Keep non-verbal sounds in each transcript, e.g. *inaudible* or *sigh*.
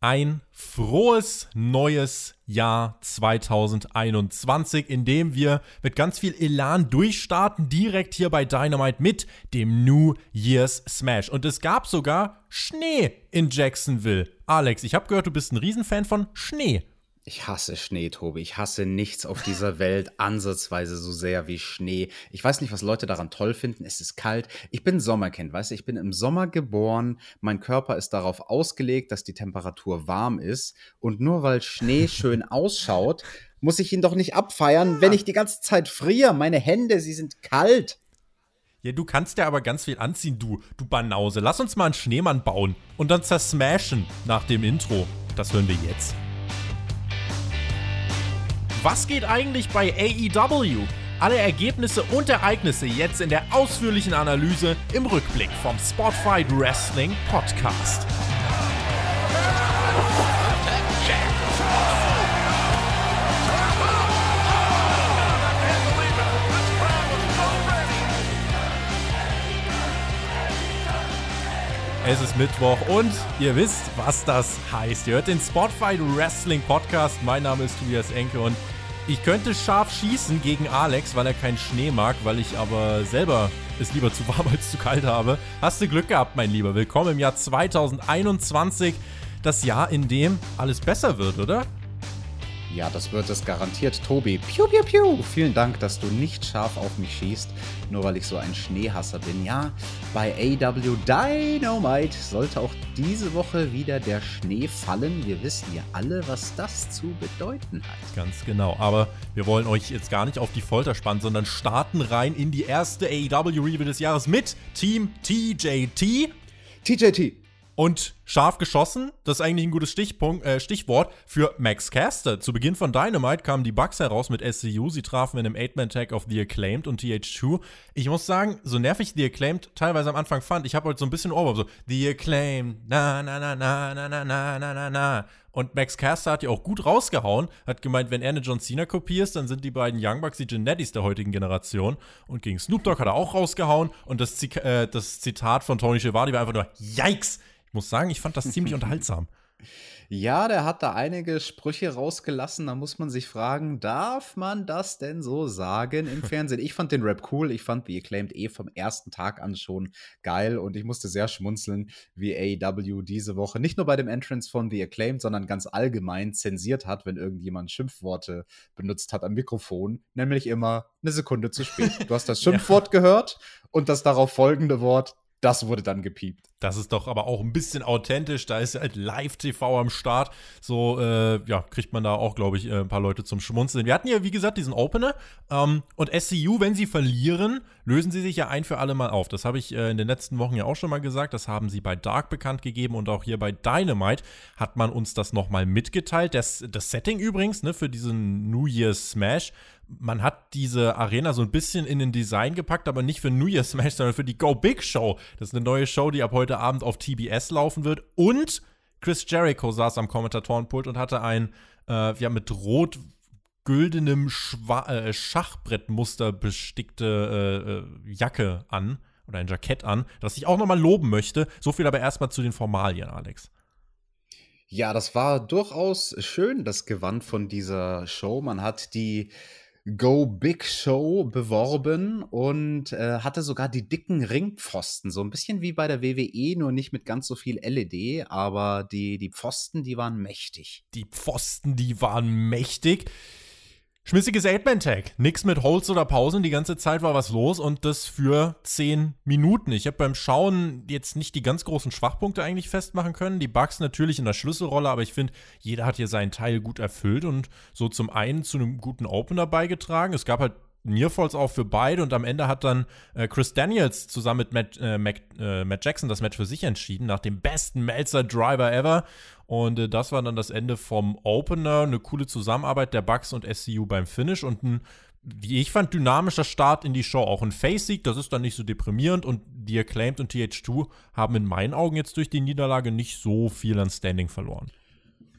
ein frohes neues Jahr 2021, in dem wir mit ganz viel Elan durchstarten, direkt hier bei Dynamite mit dem New Year's Smash. Und es gab sogar Schnee in Jacksonville. Alex, ich habe gehört, du bist ein Riesenfan von Schnee. Ich hasse Schnee, Tobi. Ich hasse nichts auf dieser *laughs* Welt ansatzweise so sehr wie Schnee. Ich weiß nicht, was Leute daran toll finden. Es ist kalt. Ich bin Sommerkind, weißt du? Ich bin im Sommer geboren. Mein Körper ist darauf ausgelegt, dass die Temperatur warm ist. Und nur weil Schnee *laughs* schön ausschaut, muss ich ihn doch nicht abfeiern, wenn ich die ganze Zeit friere. Meine Hände, sie sind kalt. Ja, du kannst ja aber ganz viel anziehen, du, du Banause. Lass uns mal einen Schneemann bauen und dann zersmashen nach dem Intro. Das hören wir jetzt. Was geht eigentlich bei AEW? Alle Ergebnisse und Ereignisse jetzt in der ausführlichen Analyse im Rückblick vom Spotfight Wrestling Podcast. Es ist Mittwoch und ihr wisst, was das heißt. Ihr hört den Spotfight Wrestling Podcast. Mein Name ist Tobias Enke und ich könnte scharf schießen gegen Alex, weil er keinen Schnee mag, weil ich aber selber es lieber zu warm *laughs* als zu kalt habe. Hast du Glück gehabt, mein Lieber. Willkommen im Jahr 2021. Das Jahr, in dem alles besser wird, oder? Ja, das wird es garantiert, Tobi. Piu, piu, piu. Vielen Dank, dass du nicht scharf auf mich schießt, nur weil ich so ein Schneehasser bin. Ja, bei AW Dynamite sollte auch diese Woche wieder der Schnee fallen. Wir wissen ja alle, was das zu bedeuten hat. Ganz genau. Aber wir wollen euch jetzt gar nicht auf die Folter spannen, sondern starten rein in die erste AW Review des Jahres mit Team TJT. TJT. Und scharf geschossen, das ist eigentlich ein gutes Stichpunkt, äh, Stichwort für Max Caster. Zu Beginn von Dynamite kamen die Bugs heraus mit SCU. Sie trafen in einem Eight-Man-Tag auf The Acclaimed und TH2. Ich muss sagen, so nervig The Acclaimed teilweise am Anfang fand, ich habe heute so ein bisschen Ohrwurm, so The Acclaimed, na, na, na, na, na, na, na, na, na, na. Und Max Caster hat ja auch gut rausgehauen, hat gemeint, wenn er eine John Cena kopiert, dann sind die beiden Young Bucks die Genettis der heutigen Generation. Und gegen Snoop Dogg hat er auch rausgehauen. Und das, äh, das Zitat von Tony Schiavone war einfach nur, Yikes! Ich muss sagen, ich fand das ziemlich *laughs* unterhaltsam. Ja, der hat da einige Sprüche rausgelassen. Da muss man sich fragen, darf man das denn so sagen im *laughs* Fernsehen? Ich fand den Rap cool. Ich fand The Acclaimed eh vom ersten Tag an schon geil. Und ich musste sehr schmunzeln, wie AEW diese Woche nicht nur bei dem Entrance von The Acclaimed, sondern ganz allgemein zensiert hat, wenn irgendjemand Schimpfworte benutzt hat am Mikrofon. Nämlich immer eine Sekunde zu spät. Du hast das *laughs* Schimpfwort ja. gehört und das darauf folgende Wort das wurde dann gepiept. Das ist doch aber auch ein bisschen authentisch. Da ist halt Live-TV am Start. So, äh, ja, kriegt man da auch, glaube ich, äh, ein paar Leute zum Schmunzeln. Wir hatten ja, wie gesagt, diesen Opener. Ähm, und SCU, wenn sie verlieren, lösen sie sich ja ein für alle Mal auf. Das habe ich äh, in den letzten Wochen ja auch schon mal gesagt. Das haben sie bei Dark bekannt gegeben. Und auch hier bei Dynamite hat man uns das nochmal mitgeteilt. Das, das Setting übrigens, ne, für diesen New Year's Smash man hat diese Arena so ein bisschen in den Design gepackt, aber nicht für New Year's Smash, sondern für die Go Big Show. Das ist eine neue Show, die ab heute Abend auf TBS laufen wird. Und Chris Jericho saß am Kommentatorenpult und hatte ein, äh, ja, mit rot güldenem Schwa äh, Schachbrettmuster bestickte äh, äh, Jacke an oder ein Jackett an, das ich auch nochmal loben möchte. So viel aber erstmal zu den Formalien, Alex. Ja, das war durchaus schön, das Gewand von dieser Show. Man hat die Go Big Show beworben und äh, hatte sogar die dicken Ringpfosten, so ein bisschen wie bei der WWE, nur nicht mit ganz so viel LED, aber die, die Pfosten, die waren mächtig. Die Pfosten, die waren mächtig. Schmissiges Eight-Man-Tag. Nix mit Holz oder Pausen. Die ganze Zeit war was los und das für 10 Minuten. Ich habe beim Schauen jetzt nicht die ganz großen Schwachpunkte eigentlich festmachen können. Die Bugs natürlich in der Schlüsselrolle, aber ich finde, jeder hat hier seinen Teil gut erfüllt und so zum einen zu einem guten Opener beigetragen. Es gab halt Nearfalls auch für beide und am Ende hat dann äh, Chris Daniels zusammen mit Matt, äh, Mac, äh, Matt, Jackson das Match für sich entschieden, nach dem besten Melzer-Driver ever. Und äh, das war dann das Ende vom Opener, eine coole Zusammenarbeit der Bucks und SCU beim Finish und ein, wie ich fand, dynamischer Start in die Show. Auch ein Face-Sieg, das ist dann nicht so deprimierend und die Acclaimed und TH2 haben in meinen Augen jetzt durch die Niederlage nicht so viel an Standing verloren.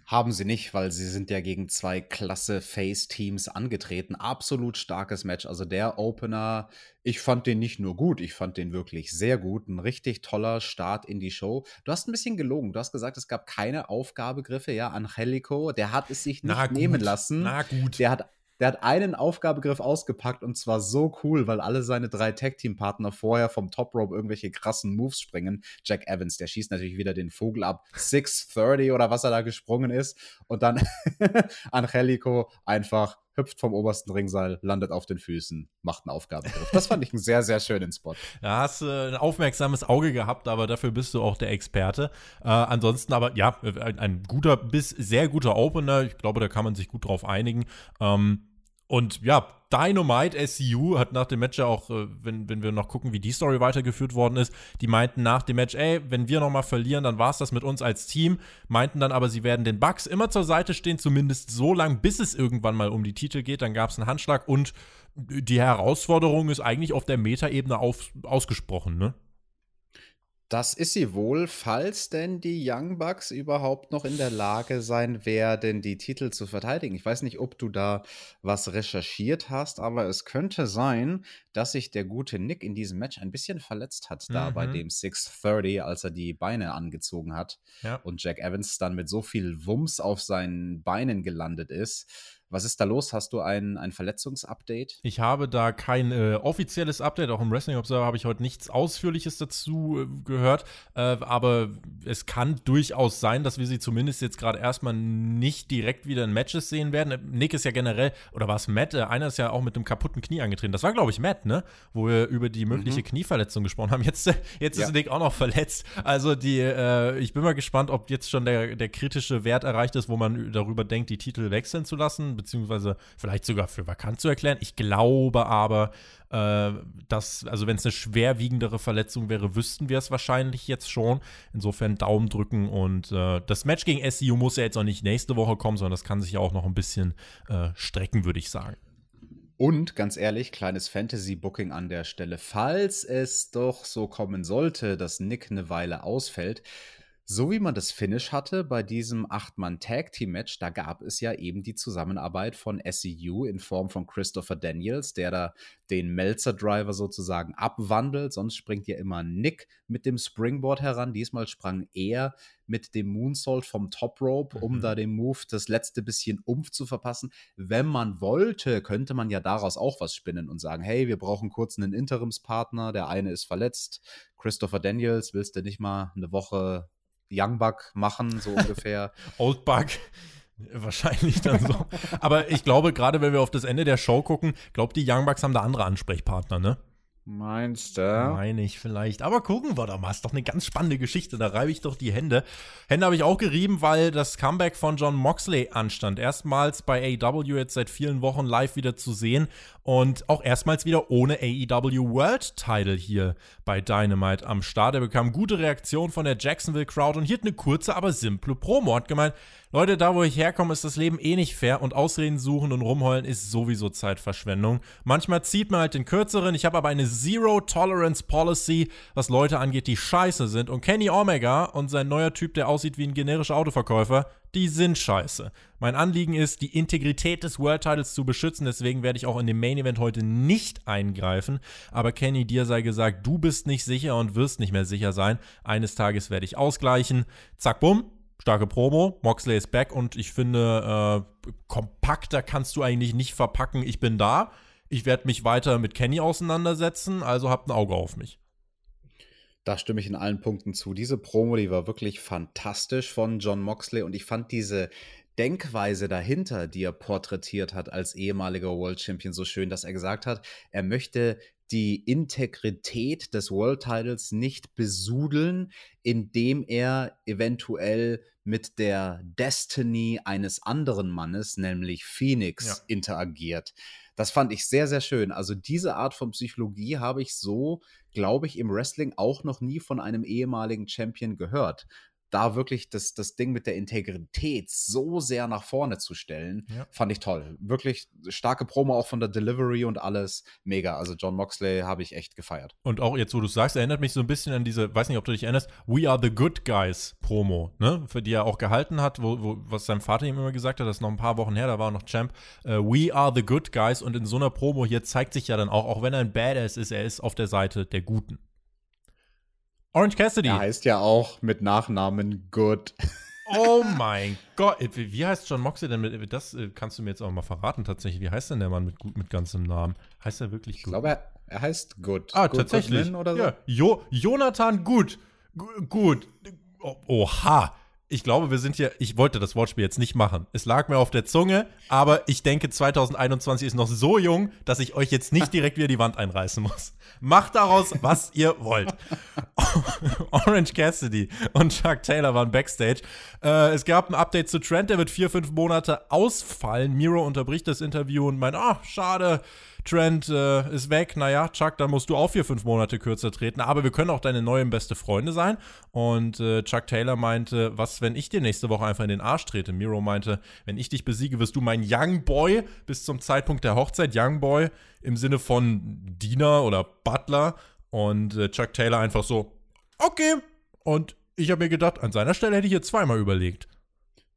Haben sie nicht, weil sie sind ja gegen zwei klasse Face-Teams angetreten. Absolut starkes Match. Also der Opener, ich fand den nicht nur gut, ich fand den wirklich sehr gut. Ein richtig toller Start in die Show. Du hast ein bisschen gelogen. Du hast gesagt, es gab keine Aufgabegriffe. Ja, Angelico, der hat es sich nicht nehmen lassen. Na gut. Der hat der hat einen Aufgabegriff ausgepackt und zwar so cool, weil alle seine drei Tag-Team-Partner vorher vom Top Rope irgendwelche krassen Moves springen. Jack Evans, der schießt natürlich wieder den Vogel ab. 630 oder was er da gesprungen ist. Und dann *laughs* Angelico einfach hüpft vom obersten Ringseil, landet auf den Füßen, macht einen Aufgabegriff. Das fand ich einen sehr, sehr schönen Spot. Ja, hast äh, ein aufmerksames Auge gehabt, aber dafür bist du auch der Experte. Äh, ansonsten aber, ja, ein, ein, guter bis sehr guter Opener. Ich glaube, da kann man sich gut drauf einigen. Ähm, und ja, Dynamite SCU hat nach dem Match ja auch, äh, wenn, wenn wir noch gucken, wie die Story weitergeführt worden ist, die meinten nach dem Match, ey, wenn wir nochmal verlieren, dann war es das mit uns als Team. Meinten dann aber, sie werden den Bugs immer zur Seite stehen, zumindest so lange, bis es irgendwann mal um die Titel geht. Dann gab es einen Handschlag und die Herausforderung ist eigentlich auf der Metaebene ausgesprochen, ne? Das ist sie wohl, falls denn die Young Bucks überhaupt noch in der Lage sein werden, die Titel zu verteidigen. Ich weiß nicht, ob du da was recherchiert hast, aber es könnte sein, dass sich der gute Nick in diesem Match ein bisschen verletzt hat, da bei mhm. dem 630, als er die Beine angezogen hat ja. und Jack Evans dann mit so viel Wumms auf seinen Beinen gelandet ist was ist da los? Hast du ein, ein Verletzungsupdate? Ich habe da kein äh, offizielles Update. Auch im Wrestling Observer habe ich heute nichts Ausführliches dazu äh, gehört. Äh, aber es kann durchaus sein, dass wir sie zumindest jetzt gerade erstmal nicht direkt wieder in Matches sehen werden. Nick ist ja generell, oder war es Matt? Äh, einer ist ja auch mit einem kaputten Knie angetreten. Das war, glaube ich, Matt, ne? Wo wir über die mögliche mhm. Knieverletzung gesprochen haben. Jetzt, *laughs* jetzt ja. ist Nick auch noch verletzt. Also die, äh, ich bin mal gespannt, ob jetzt schon der, der kritische Wert erreicht ist, wo man darüber denkt, die Titel wechseln zu lassen beziehungsweise vielleicht sogar für vakant zu erklären. Ich glaube aber, äh, dass, also wenn es eine schwerwiegendere Verletzung wäre, wüssten wir es wahrscheinlich jetzt schon. Insofern Daumen drücken und äh, das Match gegen SEU muss ja jetzt auch nicht nächste Woche kommen, sondern das kann sich ja auch noch ein bisschen äh, strecken, würde ich sagen. Und ganz ehrlich, kleines Fantasy-Booking an der Stelle. Falls es doch so kommen sollte, dass Nick eine Weile ausfällt, so wie man das Finish hatte bei diesem Acht-Mann-Tag-Team-Match, da gab es ja eben die Zusammenarbeit von SEU in Form von Christopher Daniels, der da den Melzer-Driver sozusagen abwandelt. Sonst springt ja immer Nick mit dem Springboard heran. Diesmal sprang er mit dem Moonsault vom Top Rope, um mhm. da dem Move das letzte bisschen Umf zu verpassen. Wenn man wollte, könnte man ja daraus auch was spinnen und sagen, hey, wir brauchen kurz einen Interimspartner, der eine ist verletzt. Christopher Daniels, willst du nicht mal eine Woche Young Buck machen, so *laughs* ungefähr. Old Buck. *laughs* Wahrscheinlich dann so. Aber ich glaube, gerade wenn wir auf das Ende der Show gucken, glaubt die Young Bucks haben da andere Ansprechpartner, ne? Meinst du? Meine ich vielleicht. Aber gucken wir doch mal. Ist doch eine ganz spannende Geschichte. Da reibe ich doch die Hände. Hände habe ich auch gerieben, weil das Comeback von John Moxley anstand. Erstmals bei AEW jetzt seit vielen Wochen live wieder zu sehen. Und auch erstmals wieder ohne AEW World Title hier bei Dynamite am Start. Er bekam gute Reaktion von der Jacksonville Crowd und hier hat eine kurze, aber simple Promo. Hat gemeint, Leute, da wo ich herkomme, ist das Leben eh nicht fair und Ausreden suchen und rumheulen ist sowieso Zeitverschwendung. Manchmal zieht man halt den kürzeren. Ich habe aber eine Zero Tolerance Policy, was Leute angeht, die scheiße sind. Und Kenny Omega und sein neuer Typ, der aussieht wie ein generischer Autoverkäufer, die sind scheiße. Mein Anliegen ist, die Integrität des World Titles zu beschützen, deswegen werde ich auch in dem Main Event heute nicht eingreifen. Aber Kenny, dir sei gesagt, du bist nicht sicher und wirst nicht mehr sicher sein. Eines Tages werde ich ausgleichen. Zack, bumm, starke Promo. Moxley ist back und ich finde, äh, kompakter kannst du eigentlich nicht verpacken. Ich bin da. Ich werde mich weiter mit Kenny auseinandersetzen, also habt ein Auge auf mich. Da stimme ich in allen Punkten zu. Diese Promo, die war wirklich fantastisch von John Moxley und ich fand diese Denkweise dahinter, die er porträtiert hat als ehemaliger World Champion, so schön, dass er gesagt hat, er möchte die Integrität des World Titles nicht besudeln, indem er eventuell mit der Destiny eines anderen Mannes, nämlich Phoenix, ja. interagiert. Das fand ich sehr, sehr schön. Also diese Art von Psychologie habe ich so, glaube ich, im Wrestling auch noch nie von einem ehemaligen Champion gehört. Da wirklich das, das Ding mit der Integrität so sehr nach vorne zu stellen, ja. fand ich toll. Wirklich starke Promo auch von der Delivery und alles. Mega. Also John Moxley habe ich echt gefeiert. Und auch jetzt, wo du sagst, erinnert mich so ein bisschen an diese, weiß nicht, ob du dich erinnerst, We Are the Good Guys Promo, ne? Für die er auch gehalten hat, wo, wo was sein Vater ihm immer gesagt hat, das ist noch ein paar Wochen her, da war er noch Champ. Uh, We Are the Good Guys und in so einer Promo hier zeigt sich ja dann auch, auch wenn er ein Badass ist, er ist auf der Seite der Guten. Orange Cassidy. Er heißt ja auch mit Nachnamen Good. Oh *laughs* mein Gott. Wie heißt John Moxley denn mit, das äh, kannst du mir jetzt auch mal verraten tatsächlich. Wie heißt denn der Mann mit, mit ganzem Namen? Heißt er wirklich Good? Ich glaube, er, er heißt Good. Ah, Good tatsächlich. Oder so? Ja. Jo Jonathan Good. Gut. Oha ich glaube, wir sind hier, ich wollte das Wortspiel jetzt nicht machen. Es lag mir auf der Zunge, aber ich denke, 2021 ist noch so jung, dass ich euch jetzt nicht direkt wieder die Wand einreißen muss. Macht daraus, was ihr wollt. *laughs* Orange Cassidy und Chuck Taylor waren backstage. Äh, es gab ein Update zu Trent, der wird vier, fünf Monate ausfallen. Miro unterbricht das Interview und meint, ah, oh, schade Trent äh, ist weg, naja, Chuck, dann musst du auch vier, fünf Monate kürzer treten, aber wir können auch deine neuen beste Freunde sein. Und äh, Chuck Taylor meinte, was, wenn ich dir nächste Woche einfach in den Arsch trete? Miro meinte, wenn ich dich besiege, wirst du mein Young Boy bis zum Zeitpunkt der Hochzeit. Young Boy im Sinne von Diener oder Butler. Und äh, Chuck Taylor einfach so, okay. Und ich habe mir gedacht, an seiner Stelle hätte ich hier zweimal überlegt.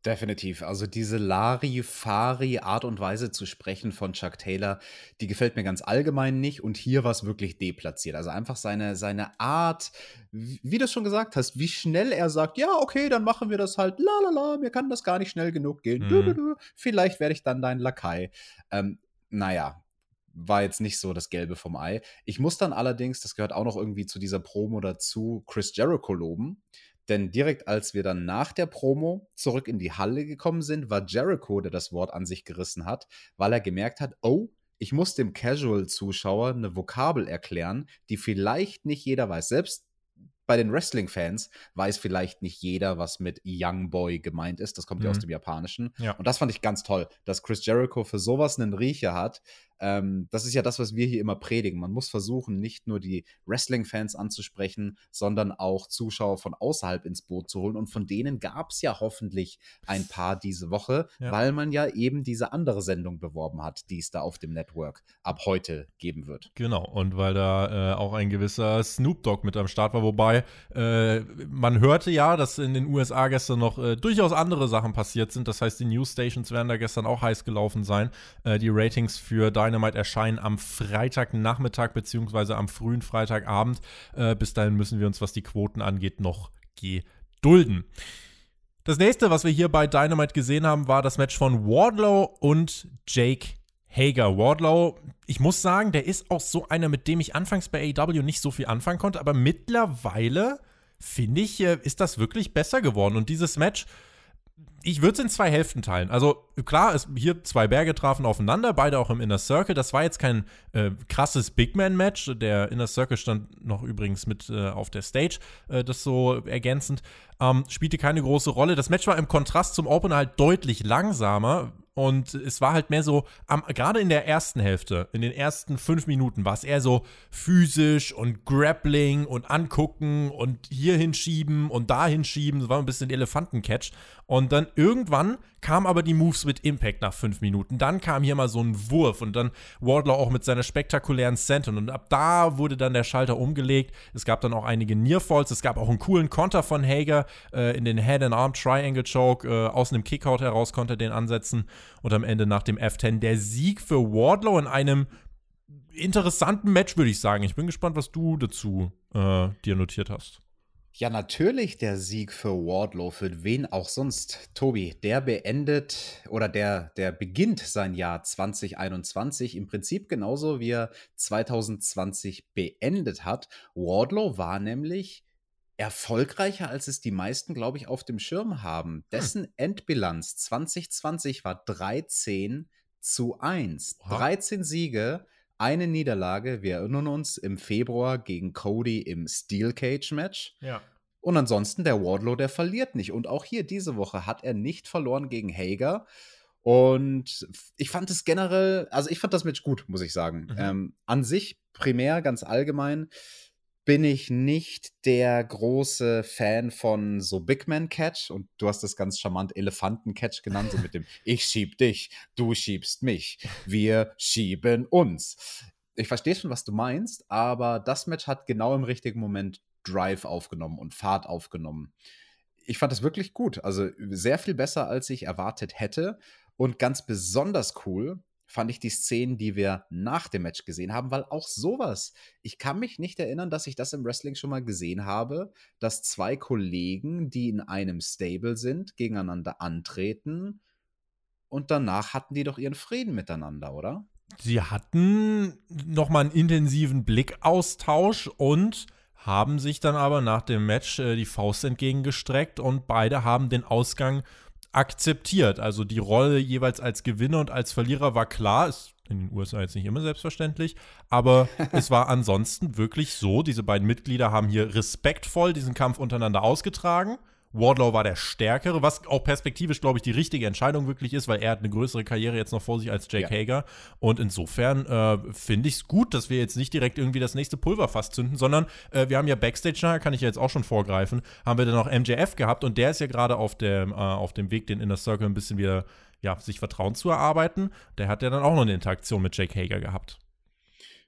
Definitiv. Also diese Larifari-Art und Weise zu sprechen von Chuck Taylor, die gefällt mir ganz allgemein nicht und hier war es wirklich deplatziert. Also einfach seine, seine Art, wie du schon gesagt hast, wie schnell er sagt, ja, okay, dann machen wir das halt, la la la, mir kann das gar nicht schnell genug gehen. Mhm. Du, du, du. Vielleicht werde ich dann dein Lakai. Ähm, naja, war jetzt nicht so das Gelbe vom Ei. Ich muss dann allerdings, das gehört auch noch irgendwie zu dieser Promo dazu, Chris Jericho loben denn direkt als wir dann nach der Promo zurück in die Halle gekommen sind, war Jericho, der das Wort an sich gerissen hat, weil er gemerkt hat, oh, ich muss dem Casual-Zuschauer eine Vokabel erklären, die vielleicht nicht jeder weiß. Selbst bei den Wrestling-Fans weiß vielleicht nicht jeder, was mit Young Boy gemeint ist. Das kommt mhm. ja aus mhm. dem Japanischen. Ja. Und das fand ich ganz toll, dass Chris Jericho für sowas einen Riecher hat, ähm, das ist ja das, was wir hier immer predigen. Man muss versuchen, nicht nur die Wrestling-Fans anzusprechen, sondern auch Zuschauer von außerhalb ins Boot zu holen. Und von denen gab es ja hoffentlich ein paar diese Woche, ja. weil man ja eben diese andere Sendung beworben hat, die es da auf dem Network ab heute geben wird. Genau, und weil da äh, auch ein gewisser Snoop Dogg mit am Start war, wobei äh, man hörte ja, dass in den USA gestern noch äh, durchaus andere Sachen passiert sind. Das heißt, die News Stations werden da gestern auch heiß gelaufen sein. Äh, die Ratings für Dynamite Dynamite erscheinen am Freitagnachmittag beziehungsweise am frühen Freitagabend. Äh, bis dahin müssen wir uns, was die Quoten angeht, noch gedulden. Das nächste, was wir hier bei Dynamite gesehen haben, war das Match von Wardlow und Jake Hager. Wardlow, ich muss sagen, der ist auch so einer, mit dem ich anfangs bei AEW nicht so viel anfangen konnte, aber mittlerweile finde ich, äh, ist das wirklich besser geworden. Und dieses Match ich würde es in zwei Hälften teilen. Also klar, es, hier zwei Berge trafen aufeinander, beide auch im Inner Circle. Das war jetzt kein äh, krasses Big Man-Match. Der Inner Circle stand noch übrigens mit äh, auf der Stage, äh, das so ergänzend. Ähm, spielte keine große Rolle. Das Match war im Kontrast zum Opener halt deutlich langsamer, und es war halt mehr so, gerade in der ersten Hälfte, in den ersten fünf Minuten, war es eher so physisch und Grappling und angucken und hier hinschieben und da hinschieben. Das war ein bisschen Elefantencatch. Und dann irgendwann kam aber die Moves mit Impact nach fünf Minuten. Dann kam hier mal so ein Wurf und dann Wardlaw auch mit seiner spektakulären Senton. Und ab da wurde dann der Schalter umgelegt. Es gab dann auch einige Nearfalls. Es gab auch einen coolen Konter von Hager äh, in den Head-and-Arm-Triangle-Choke. Äh, aus einem Kickout heraus konnte er den ansetzen. Und am Ende nach dem F10 der Sieg für Wardlow in einem interessanten Match, würde ich sagen. Ich bin gespannt, was du dazu äh, dir notiert hast. Ja, natürlich der Sieg für Wardlow, für wen auch sonst. Tobi, der beendet oder der, der beginnt sein Jahr 2021 im Prinzip genauso wie er 2020 beendet hat. Wardlow war nämlich erfolgreicher, als es die meisten, glaube ich, auf dem Schirm haben. Hm. Dessen hm. Endbilanz 2020 war 13 zu 1. Oha. 13 Siege, eine Niederlage. Wir erinnern uns im Februar gegen Cody im Steel Cage Match. Ja. Und ansonsten der Wardlow, der verliert nicht. Und auch hier diese Woche hat er nicht verloren gegen Hager. Und ich fand es generell, also ich fand das Match gut, muss ich sagen. Mhm. Ähm, an sich, primär, ganz allgemein, bin ich nicht der große Fan von so Big Man Catch und du hast das ganz charmant Elefanten Catch genannt, so mit dem *laughs* Ich schieb dich, du schiebst mich, wir schieben uns. Ich verstehe schon, was du meinst, aber das Match hat genau im richtigen Moment Drive aufgenommen und Fahrt aufgenommen. Ich fand das wirklich gut, also sehr viel besser, als ich erwartet hätte und ganz besonders cool fand ich die Szenen, die wir nach dem Match gesehen haben, weil auch sowas, ich kann mich nicht erinnern, dass ich das im Wrestling schon mal gesehen habe, dass zwei Kollegen, die in einem Stable sind, gegeneinander antreten und danach hatten die doch ihren Frieden miteinander, oder? Sie hatten nochmal einen intensiven Blickaustausch und haben sich dann aber nach dem Match äh, die Faust entgegengestreckt und beide haben den Ausgang akzeptiert. Also die Rolle jeweils als Gewinner und als Verlierer war klar. Ist in den USA jetzt nicht immer selbstverständlich, aber *laughs* es war ansonsten wirklich so. Diese beiden Mitglieder haben hier respektvoll diesen Kampf untereinander ausgetragen. Wardlow war der Stärkere, was auch perspektivisch, glaube ich, die richtige Entscheidung wirklich ist, weil er hat eine größere Karriere jetzt noch vor sich als Jake ja. Hager. Und insofern äh, finde ich es gut, dass wir jetzt nicht direkt irgendwie das nächste Pulverfass zünden, sondern äh, wir haben ja Backstage, nachher kann ich ja jetzt auch schon vorgreifen, haben wir dann noch MJF gehabt und der ist ja gerade auf, dem, äh, auf dem Weg, den Inner Circle ein bisschen wieder, ja, sich Vertrauen zu erarbeiten. Der hat ja dann auch noch eine Interaktion mit Jake Hager gehabt.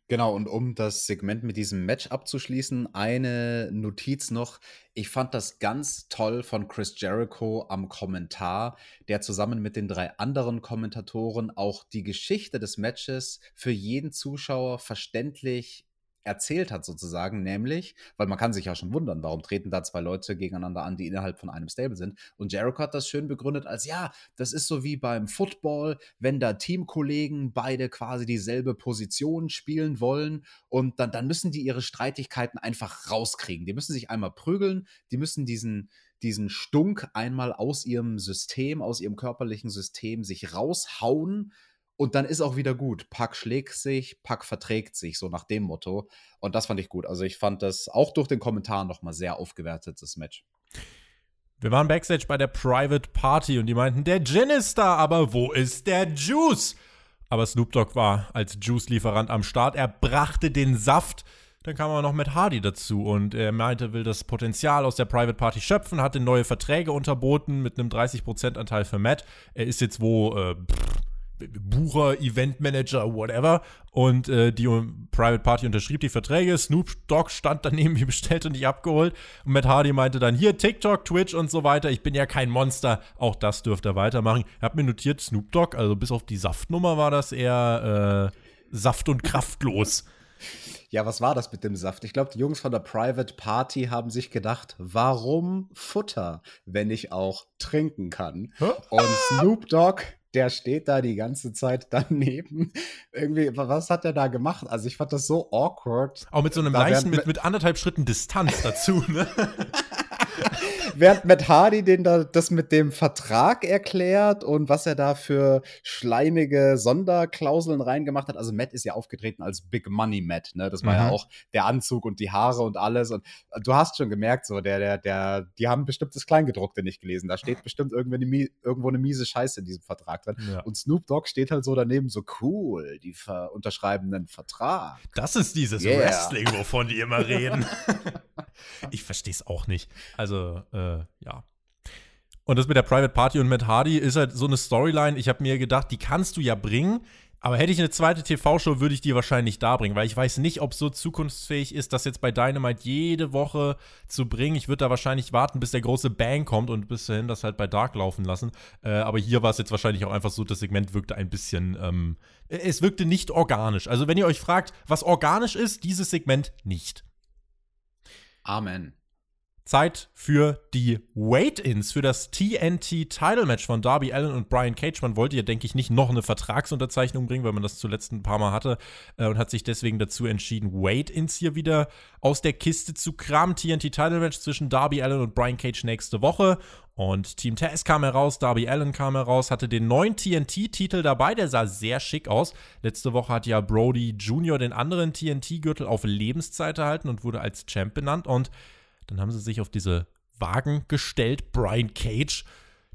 Genau, und um das Segment mit diesem Match abzuschließen, eine Notiz noch. Ich fand das ganz toll von Chris Jericho am Kommentar, der zusammen mit den drei anderen Kommentatoren auch die Geschichte des Matches für jeden Zuschauer verständlich erzählt hat, sozusagen, nämlich, weil man kann sich ja schon wundern, warum treten da zwei Leute gegeneinander an, die innerhalb von einem Stable sind. Und Jericho hat das schön begründet als, ja, das ist so wie beim Football, wenn da Teamkollegen beide quasi dieselbe Position spielen wollen und dann, dann müssen die ihre Streitigkeiten einfach rauskriegen. Die müssen sich einmal prügeln, die müssen diesen, diesen Stunk einmal aus ihrem System, aus ihrem körperlichen System sich raushauen und dann ist auch wieder gut. Pack schlägt sich, Pack verträgt sich, so nach dem Motto. Und das fand ich gut. Also ich fand das auch durch den Kommentar nochmal sehr aufgewertet, das Match. Wir waren backstage bei der Private Party und die meinten, der Gin ist da, aber wo ist der Juice? Aber Snoop Dogg war als Juice-Lieferant am Start. Er brachte den Saft. Dann kam er noch mit Hardy dazu und er meinte, will das Potenzial aus der Private Party schöpfen, hatte neue Verträge unterboten mit einem 30% Anteil für Matt. Er ist jetzt wo, äh, pff, Bucher, Eventmanager, whatever. Und äh, die Private Party unterschrieb die Verträge. Snoop Dogg stand daneben, *laughs* wie bestellt und nicht abgeholt. Und Matt Hardy meinte dann: Hier, TikTok, Twitch und so weiter. Ich bin ja kein Monster. Auch das dürfte er weitermachen. Ich habe mir notiert: Snoop Dogg, also bis auf die Saftnummer war das eher äh, saft- und kraftlos. Ja, was war das mit dem Saft? Ich glaube, die Jungs von der Private Party haben sich gedacht, warum Futter, wenn ich auch trinken kann? Und Snoop Dogg der steht da die ganze Zeit *laughs* daneben. Irgendwie, was hat er da gemacht? Also ich fand das so awkward. Auch mit so einem leichten, mit, mit anderthalb Schritten Distanz dazu, ne? *laughs* während Matt Hardy den da das mit dem Vertrag erklärt und was er da für schleimige Sonderklauseln reingemacht hat. Also Matt ist ja aufgetreten als Big Money Matt, ne? Das war mhm. ja auch der Anzug und die Haare und alles. Und du hast schon gemerkt, so, der, der, der, die haben bestimmt das Kleingedruckte nicht gelesen. Da steht bestimmt irgendwo eine, irgendwo eine miese Scheiße in diesem Vertrag drin. Ja. Und Snoop Dogg steht halt so daneben, so cool, die unterschreiben einen Vertrag. Das ist dieses yeah. Wrestling, wovon die immer reden. *laughs* ich verstehe es auch nicht. Also, äh, ja. Und das mit der Private Party und Matt Hardy ist halt so eine Storyline. Ich habe mir gedacht, die kannst du ja bringen. Aber hätte ich eine zweite TV-Show, würde ich die wahrscheinlich da bringen, weil ich weiß nicht, ob es so zukunftsfähig ist, das jetzt bei Dynamite jede Woche zu bringen. Ich würde da wahrscheinlich warten, bis der große Bang kommt und bis dahin das halt bei Dark laufen lassen. Äh, aber hier war es jetzt wahrscheinlich auch einfach so, das Segment wirkte ein bisschen, ähm, es wirkte nicht organisch. Also wenn ihr euch fragt, was organisch ist, dieses Segment nicht. Amen. Zeit für die Wait-Ins für das TNT-Title-Match von Darby Allen und Brian Cage. Man wollte ja, denke ich, nicht noch eine Vertragsunterzeichnung bringen, weil man das zuletzt ein paar Mal hatte äh, und hat sich deswegen dazu entschieden, Wait-Ins hier wieder aus der Kiste zu kramen. TNT-Title-Match zwischen Darby Allen und Brian Cage nächste Woche. Und Team Taz kam heraus, Darby Allen kam heraus, hatte den neuen TNT-Titel dabei, der sah sehr schick aus. Letzte Woche hat ja Brody Jr. den anderen TNT-Gürtel auf Lebenszeit erhalten und wurde als Champ benannt. Und dann haben sie sich auf diese Wagen gestellt. Brian Cage.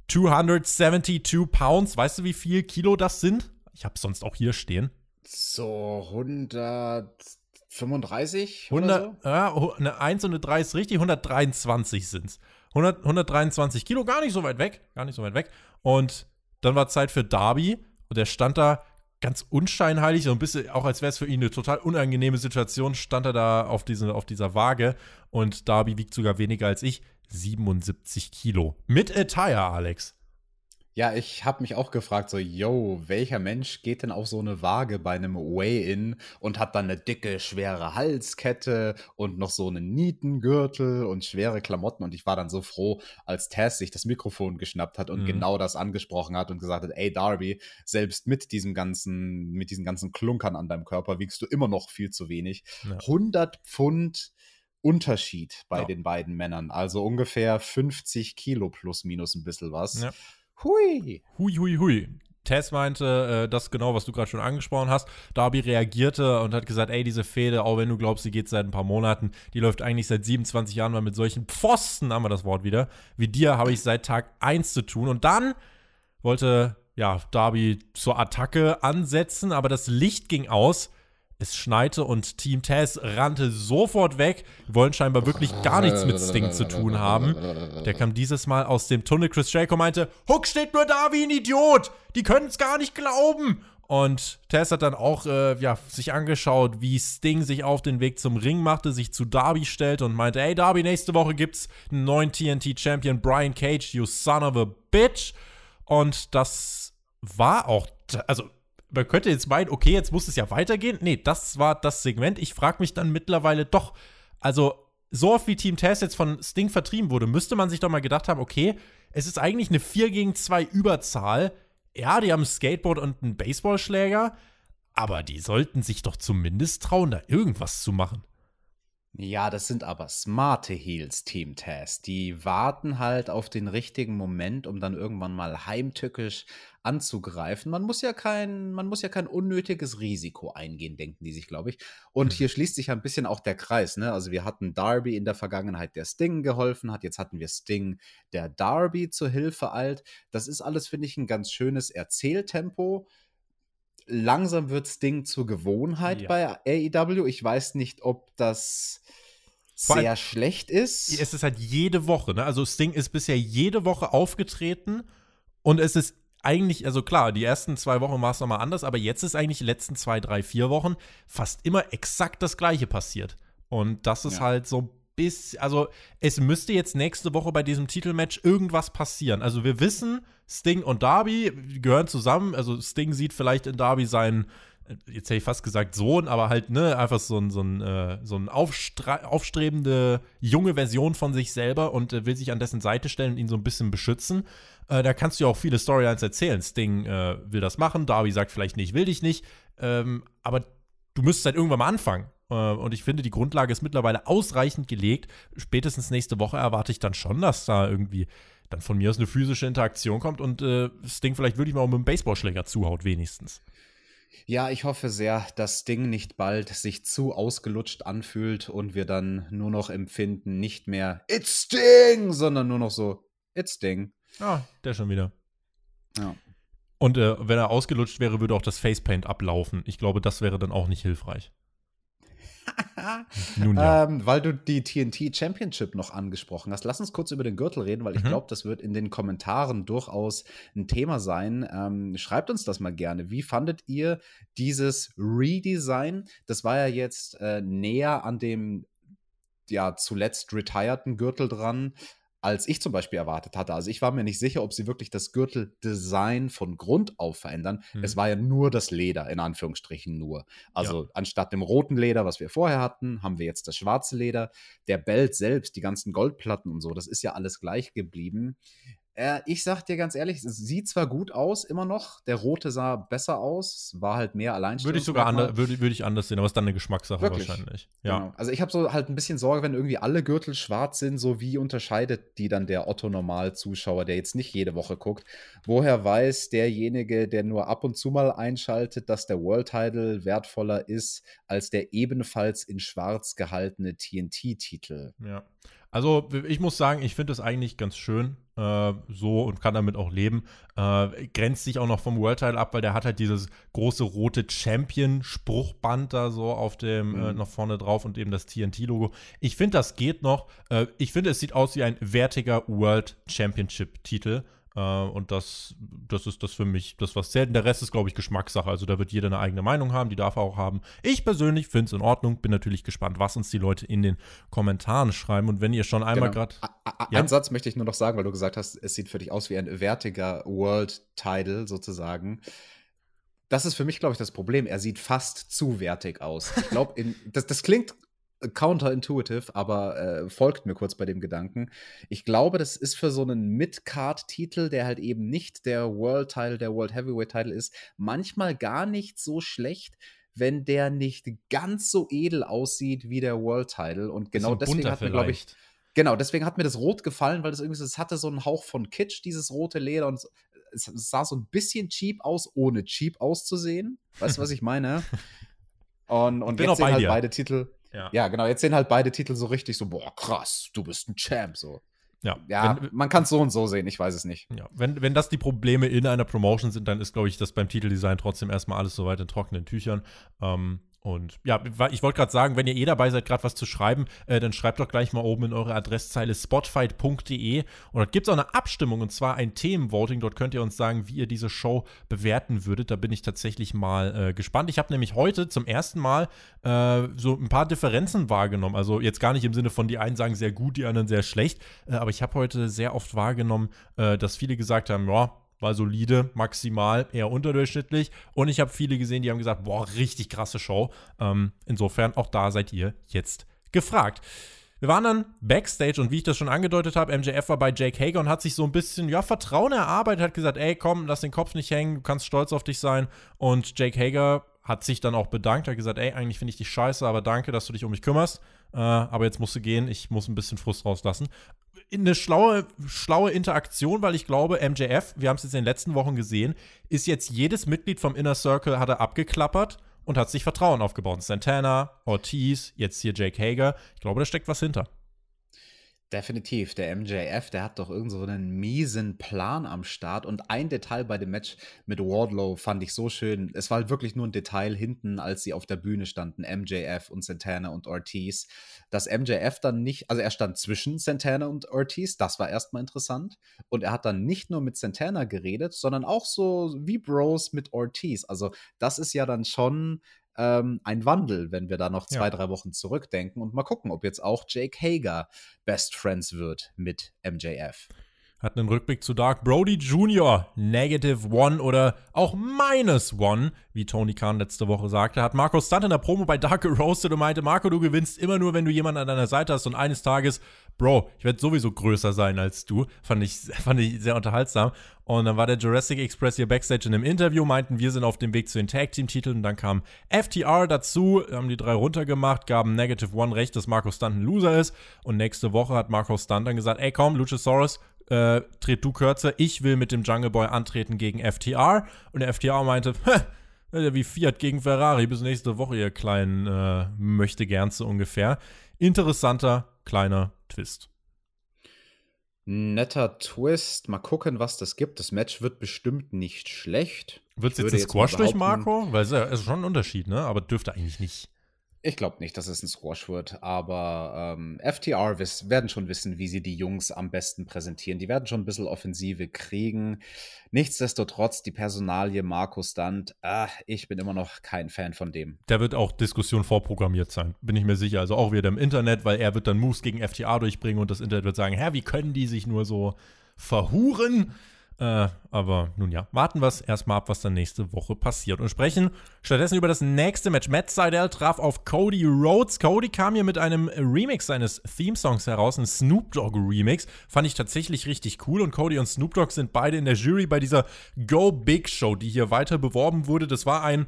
272 Pounds. Weißt du, wie viel Kilo das sind? Ich habe sonst auch hier stehen. So 100. 135? 100, so? ja, eine 1 und eine 3 ist richtig, 123 sind es. 123 Kilo, gar nicht so weit weg, gar nicht so weit weg. Und dann war Zeit für Darby und der stand da ganz unscheinheilig, so ein bisschen, auch als wäre es für ihn eine total unangenehme Situation, stand er da auf, diese, auf dieser Waage und Darby wiegt sogar weniger als ich, 77 Kilo. Mit Attire, Alex. Ja, ich habe mich auch gefragt, so, yo, welcher Mensch geht denn auf so eine Waage bei einem Weigh-In und hat dann eine dicke, schwere Halskette und noch so einen Nietengürtel und schwere Klamotten und ich war dann so froh, als Tess sich das Mikrofon geschnappt hat und mhm. genau das angesprochen hat und gesagt hat, ey Darby, selbst mit diesem ganzen, mit diesen ganzen Klunkern an deinem Körper wiegst du immer noch viel zu wenig. Ja. 100 Pfund Unterschied bei ja. den beiden Männern, also ungefähr 50 Kilo plus minus ein bisschen was. Ja. Hui. Hui, hui, hui. Tess meinte äh, das genau, was du gerade schon angesprochen hast. Darby reagierte und hat gesagt, ey, diese Fehde, auch wenn du glaubst, sie geht seit ein paar Monaten, die läuft eigentlich seit 27 Jahren mal mit solchen Pfosten, haben wir das Wort wieder, wie dir habe ich seit Tag 1 zu tun. Und dann wollte, ja, Darby zur Attacke ansetzen, aber das Licht ging aus es schneite und Team Taz rannte sofort weg. Die wollen scheinbar wirklich gar nichts mit Sting zu tun haben. Der kam dieses Mal aus dem Tunnel. Chris Jericho meinte, Hook steht nur da wie ein Idiot. Die können es gar nicht glauben. Und Taz hat dann auch äh, ja, sich angeschaut, wie Sting sich auf den Weg zum Ring machte, sich zu Darby stellte und meinte, hey Darby, nächste Woche gibt's einen neuen TNT-Champion, Brian Cage, you son of a bitch. Und das war auch, also man könnte jetzt meinen, okay, jetzt muss es ja weitergehen. Nee, das war das Segment. Ich frage mich dann mittlerweile doch, also so oft wie Team Taz jetzt von Sting vertrieben wurde, müsste man sich doch mal gedacht haben, okay, es ist eigentlich eine 4 gegen 2 Überzahl. Ja, die haben ein Skateboard und einen Baseballschläger, aber die sollten sich doch zumindest trauen, da irgendwas zu machen. Ja, das sind aber smarte Heels, Team Taz. Die warten halt auf den richtigen Moment, um dann irgendwann mal heimtückisch anzugreifen. Man muss ja kein, man muss ja kein unnötiges Risiko eingehen, denken die sich, glaube ich. Und mhm. hier schließt sich ja ein bisschen auch der Kreis. Ne? Also wir hatten Darby in der Vergangenheit, der Sting geholfen hat. Jetzt hatten wir Sting, der Darby zur Hilfe eilt. Das ist alles, finde ich, ein ganz schönes Erzähltempo langsam wird Sting zur Gewohnheit ja. bei AEW. Ich weiß nicht, ob das sehr schlecht ist. Es ist halt jede Woche, ne? Also Sting ist bisher jede Woche aufgetreten und es ist eigentlich, also klar, die ersten zwei Wochen war es nochmal anders, aber jetzt ist eigentlich die letzten zwei, drei, vier Wochen fast immer exakt das Gleiche passiert. Und das ist ja. halt so bis, also es müsste jetzt nächste Woche bei diesem Titelmatch irgendwas passieren. Also wir wissen, Sting und Darby gehören zusammen. Also Sting sieht vielleicht in Darby seinen, äh, jetzt hätte ich fast gesagt Sohn, aber halt, ne, einfach so ein, so ein, äh, so ein aufstrebende junge Version von sich selber und äh, will sich an dessen Seite stellen und ihn so ein bisschen beschützen. Äh, da kannst du ja auch viele Storylines erzählen. Sting äh, will das machen, Darby sagt vielleicht nicht, will dich nicht. Ähm, aber du müsstest halt irgendwann mal anfangen. Äh, und ich finde, die Grundlage ist mittlerweile ausreichend gelegt. Spätestens nächste Woche erwarte ich dann schon, dass da irgendwie dann von mir aus eine physische Interaktion kommt und äh, Sting vielleicht wirklich mal mit einem Baseballschläger zuhaut, wenigstens. Ja, ich hoffe sehr, dass Sting nicht bald sich zu ausgelutscht anfühlt und wir dann nur noch empfinden, nicht mehr It's Sting, sondern nur noch so It's Sting. Ah, der schon wieder. Ja. Und äh, wenn er ausgelutscht wäre, würde auch das Facepaint ablaufen. Ich glaube, das wäre dann auch nicht hilfreich. *laughs* Nun ja. Ähm, weil du die TNT Championship noch angesprochen hast, lass uns kurz über den Gürtel reden, weil ich mhm. glaube, das wird in den Kommentaren durchaus ein Thema sein. Ähm, schreibt uns das mal gerne. Wie fandet ihr dieses Redesign? Das war ja jetzt äh, näher an dem ja zuletzt retireden Gürtel dran als ich zum Beispiel erwartet hatte. Also ich war mir nicht sicher, ob sie wirklich das Gürteldesign von Grund auf verändern. Mhm. Es war ja nur das Leder, in Anführungsstrichen nur. Also ja. anstatt dem roten Leder, was wir vorher hatten, haben wir jetzt das schwarze Leder. Der Belt selbst, die ganzen Goldplatten und so, das ist ja alles gleich geblieben. Äh, ich sag dir ganz ehrlich, es sieht zwar gut aus, immer noch. Der rote sah besser aus, war halt mehr allein. Würde ich sogar anders, würde, würde ich anders sehen, aber es ist dann eine Geschmackssache Wirklich? wahrscheinlich. Ja. Genau. Also ich habe so halt ein bisschen Sorge, wenn irgendwie alle Gürtel schwarz sind, so wie unterscheidet die dann der Otto-Normal-Zuschauer, der jetzt nicht jede Woche guckt? Woher weiß derjenige, der nur ab und zu mal einschaltet, dass der World Title wertvoller ist als der ebenfalls in schwarz gehaltene TNT-Titel? Ja. Also ich muss sagen, ich finde es eigentlich ganz schön. Äh, so und kann damit auch leben. Äh, grenzt sich auch noch vom World Title ab, weil der hat halt dieses große rote Champion-Spruchband da so auf dem äh, mhm. äh, noch vorne drauf und eben das TNT-Logo. Ich finde, das geht noch. Äh, ich finde, es sieht aus wie ein wertiger World Championship-Titel. Äh, und das, das ist das für mich, das was zählt. Der Rest ist, glaube ich, Geschmackssache. Also da wird jeder eine eigene Meinung haben, die darf er auch haben. Ich persönlich finde es in Ordnung, bin natürlich gespannt, was uns die Leute in den Kommentaren schreiben. Und wenn ihr schon einmal genau. gerade. Ja? Einen Satz möchte ich nur noch sagen, weil du gesagt hast, es sieht für dich aus wie ein wertiger World Title sozusagen. Das ist für mich, glaube ich, das Problem. Er sieht fast zu wertig aus. Ich glaube, das, das klingt counterintuitive, aber äh, folgt mir kurz bei dem Gedanken. Ich glaube, das ist für so einen Mid-Card-Titel, der halt eben nicht der World-Title, der World Heavyweight-Title ist, manchmal gar nicht so schlecht, wenn der nicht ganz so edel aussieht wie der World-Title. Und genau deswegen hat mir, glaube ich, genau, deswegen hat mir das Rot gefallen, weil das irgendwie, es hatte so einen Hauch von Kitsch, dieses rote Leder und es sah so ein bisschen cheap aus, ohne cheap auszusehen. Weißt du, was ich meine? *laughs* Und, und jetzt sind halt dir. beide Titel ja. ja, genau. Jetzt sehen halt beide Titel so richtig so, boah, krass, du bist ein Champ, so. Ja, ja wenn, man kann es so und so sehen, ich weiß es nicht. Ja, wenn, wenn das die Probleme in einer Promotion sind, dann ist, glaube ich, das beim Titeldesign trotzdem erstmal alles so weit in trockenen Tüchern. Ähm, und ja, ich wollte gerade sagen, wenn ihr eh dabei seid, gerade was zu schreiben, äh, dann schreibt doch gleich mal oben in eure Adresszeile spotfight.de. Und dort gibt es auch eine Abstimmung und zwar ein Themenvoting. Dort könnt ihr uns sagen, wie ihr diese Show bewerten würdet. Da bin ich tatsächlich mal äh, gespannt. Ich habe nämlich heute zum ersten Mal äh, so ein paar Differenzen wahrgenommen. Also jetzt gar nicht im Sinne von, die einen sagen sehr gut, die anderen sehr schlecht. Äh, aber ich habe heute sehr oft wahrgenommen, äh, dass viele gesagt haben, ja, war solide, maximal, eher unterdurchschnittlich. Und ich habe viele gesehen, die haben gesagt, boah, richtig krasse Show. Ähm, insofern, auch da seid ihr jetzt gefragt. Wir waren dann backstage und wie ich das schon angedeutet habe, MJF war bei Jake Hager und hat sich so ein bisschen, ja, Vertrauen erarbeitet, hat gesagt, ey, komm, lass den Kopf nicht hängen, du kannst stolz auf dich sein. Und Jake Hager hat sich dann auch bedankt, hat gesagt, ey, eigentlich finde ich dich scheiße, aber danke, dass du dich um mich kümmerst. Äh, aber jetzt musst du gehen, ich muss ein bisschen Frust rauslassen eine schlaue, schlaue Interaktion, weil ich glaube, MJF, wir haben es jetzt in den letzten Wochen gesehen, ist jetzt jedes Mitglied vom Inner Circle hat er abgeklappert und hat sich Vertrauen aufgebaut. Santana, Ortiz, jetzt hier Jake Hager. Ich glaube, da steckt was hinter. Definitiv. Der MJF, der hat doch irgend so einen miesen Plan am Start. Und ein Detail bei dem Match mit Wardlow fand ich so schön. Es war halt wirklich nur ein Detail hinten, als sie auf der Bühne standen, MJF und Santana und Ortiz. Dass MJF dann nicht, also er stand zwischen Santana und Ortiz, das war erstmal interessant. Und er hat dann nicht nur mit Santana geredet, sondern auch so wie Bros mit Ortiz. Also das ist ja dann schon ähm, ein Wandel, wenn wir da noch zwei, ja. drei Wochen zurückdenken und mal gucken, ob jetzt auch Jake Hager Best Friends wird mit MJF. Hat einen Rückblick zu Dark Brody Jr. Negative One oder auch Minus One, wie Tony Khan letzte Woche sagte, hat Marco Stunt in der Promo bei Dark *laughs* geroastet und meinte, Marco, du gewinnst immer nur, wenn du jemanden an deiner Seite hast und eines Tages, Bro, ich werde sowieso größer sein als du. Fand ich, *laughs* fand ich sehr unterhaltsam. Und dann war der Jurassic Express hier Backstage in einem Interview, meinten, wir sind auf dem Weg zu den Tag Team Titeln. Und dann kam FTR dazu, haben die drei runtergemacht, gaben Negative One recht, dass Marco Stunt ein Loser ist. Und nächste Woche hat Marco Stunt dann gesagt, ey komm, Luchasaurus, äh, tret du kürzer, ich will mit dem Jungle Boy antreten gegen FTR. Und der FTR meinte, wie Fiat gegen Ferrari, bis nächste Woche, ihr kleinen äh, möchte gern so ungefähr. Interessanter kleiner Twist. Netter Twist. Mal gucken, was das gibt. Das Match wird bestimmt nicht schlecht. Wird es jetzt ein Squash durch Marco? Weil es ist schon ein Unterschied, ne? Aber dürfte eigentlich nicht. Ich glaube nicht, dass es ein Squash wird, aber ähm, FTR werden schon wissen, wie sie die Jungs am besten präsentieren. Die werden schon ein bisschen Offensive kriegen. Nichtsdestotrotz, die Personalie Markus Stunt, ah, ich bin immer noch kein Fan von dem. Der wird auch Diskussion vorprogrammiert sein, bin ich mir sicher. Also auch wieder im Internet, weil er wird dann Moves gegen FTR durchbringen und das Internet wird sagen, hä, wie können die sich nur so verhuren? Äh, aber nun ja, warten wir es erstmal ab, was dann nächste Woche passiert. Und sprechen stattdessen über das nächste Match. Matt Seidel traf auf Cody Rhodes. Cody kam hier mit einem Remix seines Theme-Songs heraus, ein Snoop Dogg Remix. Fand ich tatsächlich richtig cool. Und Cody und Snoop Dogg sind beide in der Jury bei dieser Go Big Show, die hier weiter beworben wurde. Das war ein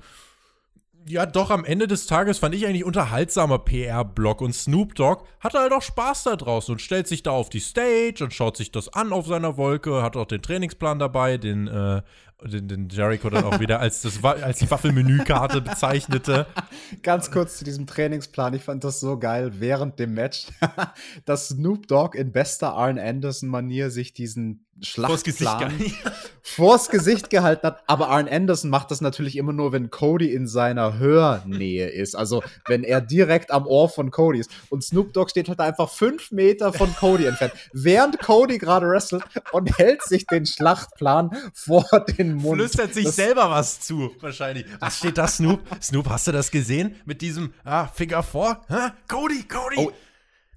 ja, doch am Ende des Tages fand ich eigentlich unterhaltsamer PR-Block und Snoop Dogg hatte halt auch Spaß da draußen und stellt sich da auf die Stage und schaut sich das an auf seiner Wolke, hat auch den Trainingsplan dabei, den äh, den, den Jericho dann auch wieder als, das, als die Waffelmenükarte bezeichnete. *laughs* Ganz kurz zu diesem Trainingsplan. Ich fand das so geil während dem Match, *laughs* dass Snoop Dogg in bester Arn Anderson-Manier sich diesen Schlachtplan *laughs* vors Gesicht, gehalten hat. Aber Arn Anderson macht das natürlich immer nur, wenn Cody in seiner Hörnähe ist. Also wenn er direkt am Ohr von Cody ist. Und Snoop Dogg steht halt einfach fünf Meter von Cody entfernt, während Cody gerade wrestelt und hält sich den Schlachtplan vor den Mund. Flüstert sich das selber was zu, wahrscheinlich. Was steht da, Snoop? Snoop, hast du das gesehen? Mit diesem ah, Finger vor? Hä? Cody, Cody! Oh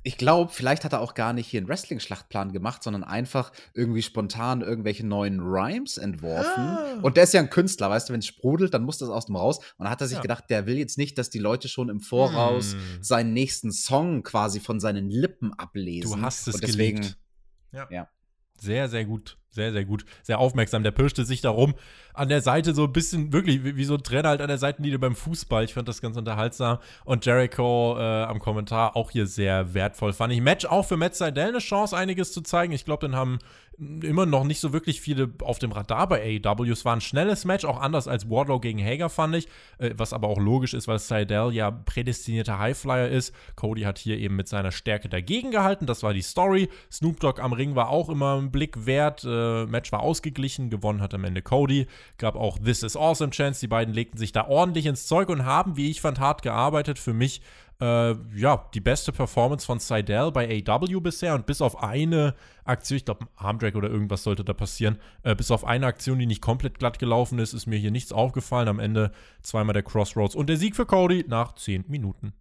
ich glaube, vielleicht hat er auch gar nicht hier einen Wrestling-Schlachtplan gemacht, sondern einfach irgendwie spontan irgendwelche neuen Rhymes entworfen. Ah. Und der ist ja ein Künstler, weißt du, wenn es sprudelt, dann muss das aus dem raus. Und dann hat er sich ja. gedacht, der will jetzt nicht, dass die Leute schon im Voraus hm. seinen nächsten Song quasi von seinen Lippen ablesen. Du hast es Und deswegen, Ja. ja. Sehr, sehr gut. Sehr, sehr gut. Sehr aufmerksam. Der pirschte sich darum an der Seite so ein bisschen, wirklich wie, wie so ein Trainer halt an der Seitenlinie beim Fußball. Ich fand das ganz unterhaltsam. Und Jericho äh, am Kommentar auch hier sehr wertvoll. Fand ich Match auch für Matt Seidel eine Chance, einiges zu zeigen. Ich glaube, dann haben immer noch nicht so wirklich viele auf dem Radar bei AEW. Es war ein schnelles Match, auch anders als Wardlow gegen Hager, fand ich. Äh, was aber auch logisch ist, weil Seidel ja prädestinierter Highflyer ist. Cody hat hier eben mit seiner Stärke dagegen gehalten. Das war die Story. Snoop Dogg am Ring war auch immer ein Blick wert. Äh, Match war ausgeglichen. Gewonnen hat am Ende Cody. Gab auch This is Awesome Chance. Die beiden legten sich da ordentlich ins Zeug und haben, wie ich fand, hart gearbeitet. Für mich äh, ja, die beste Performance von Seidel bei AW bisher und bis auf eine Aktion, ich glaube, Armdrag oder irgendwas sollte da passieren, äh, bis auf eine Aktion, die nicht komplett glatt gelaufen ist, ist mir hier nichts aufgefallen. Am Ende zweimal der Crossroads und der Sieg für Cody nach 10 Minuten.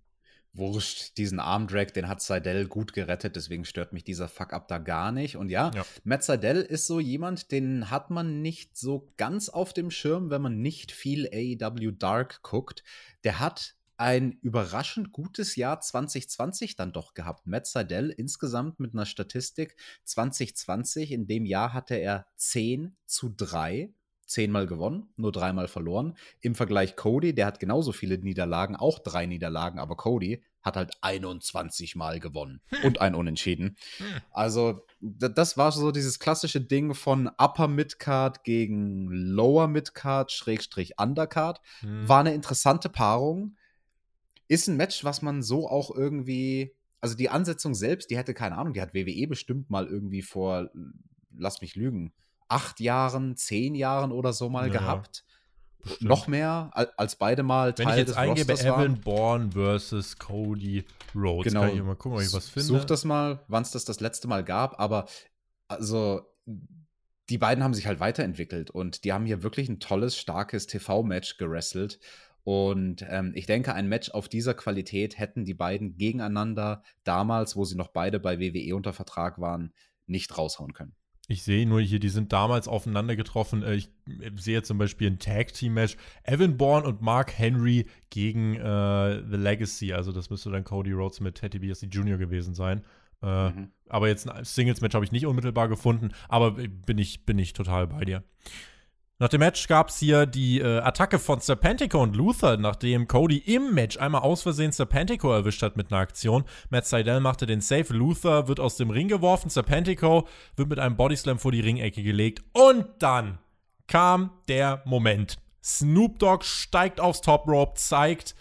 Wurscht, diesen Armdrag, den hat Seidel gut gerettet, deswegen stört mich dieser Fuck-Up da gar nicht. Und ja, ja, Matt Seidel ist so jemand, den hat man nicht so ganz auf dem Schirm, wenn man nicht viel AEW Dark guckt. Der hat ein überraschend gutes Jahr 2020 dann doch gehabt. Matt Seidel insgesamt mit einer Statistik 2020, in dem Jahr hatte er 10 zu 3 zehnmal gewonnen, nur dreimal verloren. Im Vergleich Cody, der hat genauso viele Niederlagen, auch drei Niederlagen, aber Cody hat halt 21 Mal gewonnen hm. und ein Unentschieden. Hm. Also, das war so dieses klassische Ding von Upper Midcard gegen Lower Midcard, Schrägstrich Undercard. Hm. War eine interessante Paarung. Ist ein Match, was man so auch irgendwie, also die Ansetzung selbst, die hätte keine Ahnung, die hat WWE bestimmt mal irgendwie vor, lass mich lügen, acht Jahren, zehn Jahren oder so mal ja, gehabt. Bestimmt. Noch mehr als beide mal Wenn Teil ich jetzt eingebe, Evan Bourne versus Cody Rhodes, genau. kann ich mal gucken, ob ich was finde. Such das mal, wann es das das letzte Mal gab, aber also die beiden haben sich halt weiterentwickelt und die haben hier wirklich ein tolles, starkes TV-Match gerestelt und ähm, ich denke, ein Match auf dieser Qualität hätten die beiden gegeneinander damals, wo sie noch beide bei WWE unter Vertrag waren, nicht raushauen können. Ich sehe nur hier, die sind damals aufeinander getroffen. Äh, ich äh, sehe zum Beispiel ein Tag-Team-Match. Evan Bourne und Mark Henry gegen äh, The Legacy. Also, das müsste dann Cody Rhodes mit Teddy DiBiase Jr. gewesen sein. Äh, mhm. Aber jetzt ein Singles-Match habe ich nicht unmittelbar gefunden. Aber bin ich, bin ich total bei dir. Nach dem Match gab es hier die äh, Attacke von Serpentico und Luther, nachdem Cody im Match einmal aus Versehen Serpentico erwischt hat mit einer Aktion. Matt Seidel machte den Safe, Luther wird aus dem Ring geworfen, Serpentico wird mit einem Bodyslam vor die Ringecke gelegt und dann kam der Moment. Snoop Dogg steigt aufs Top Rope, zeigt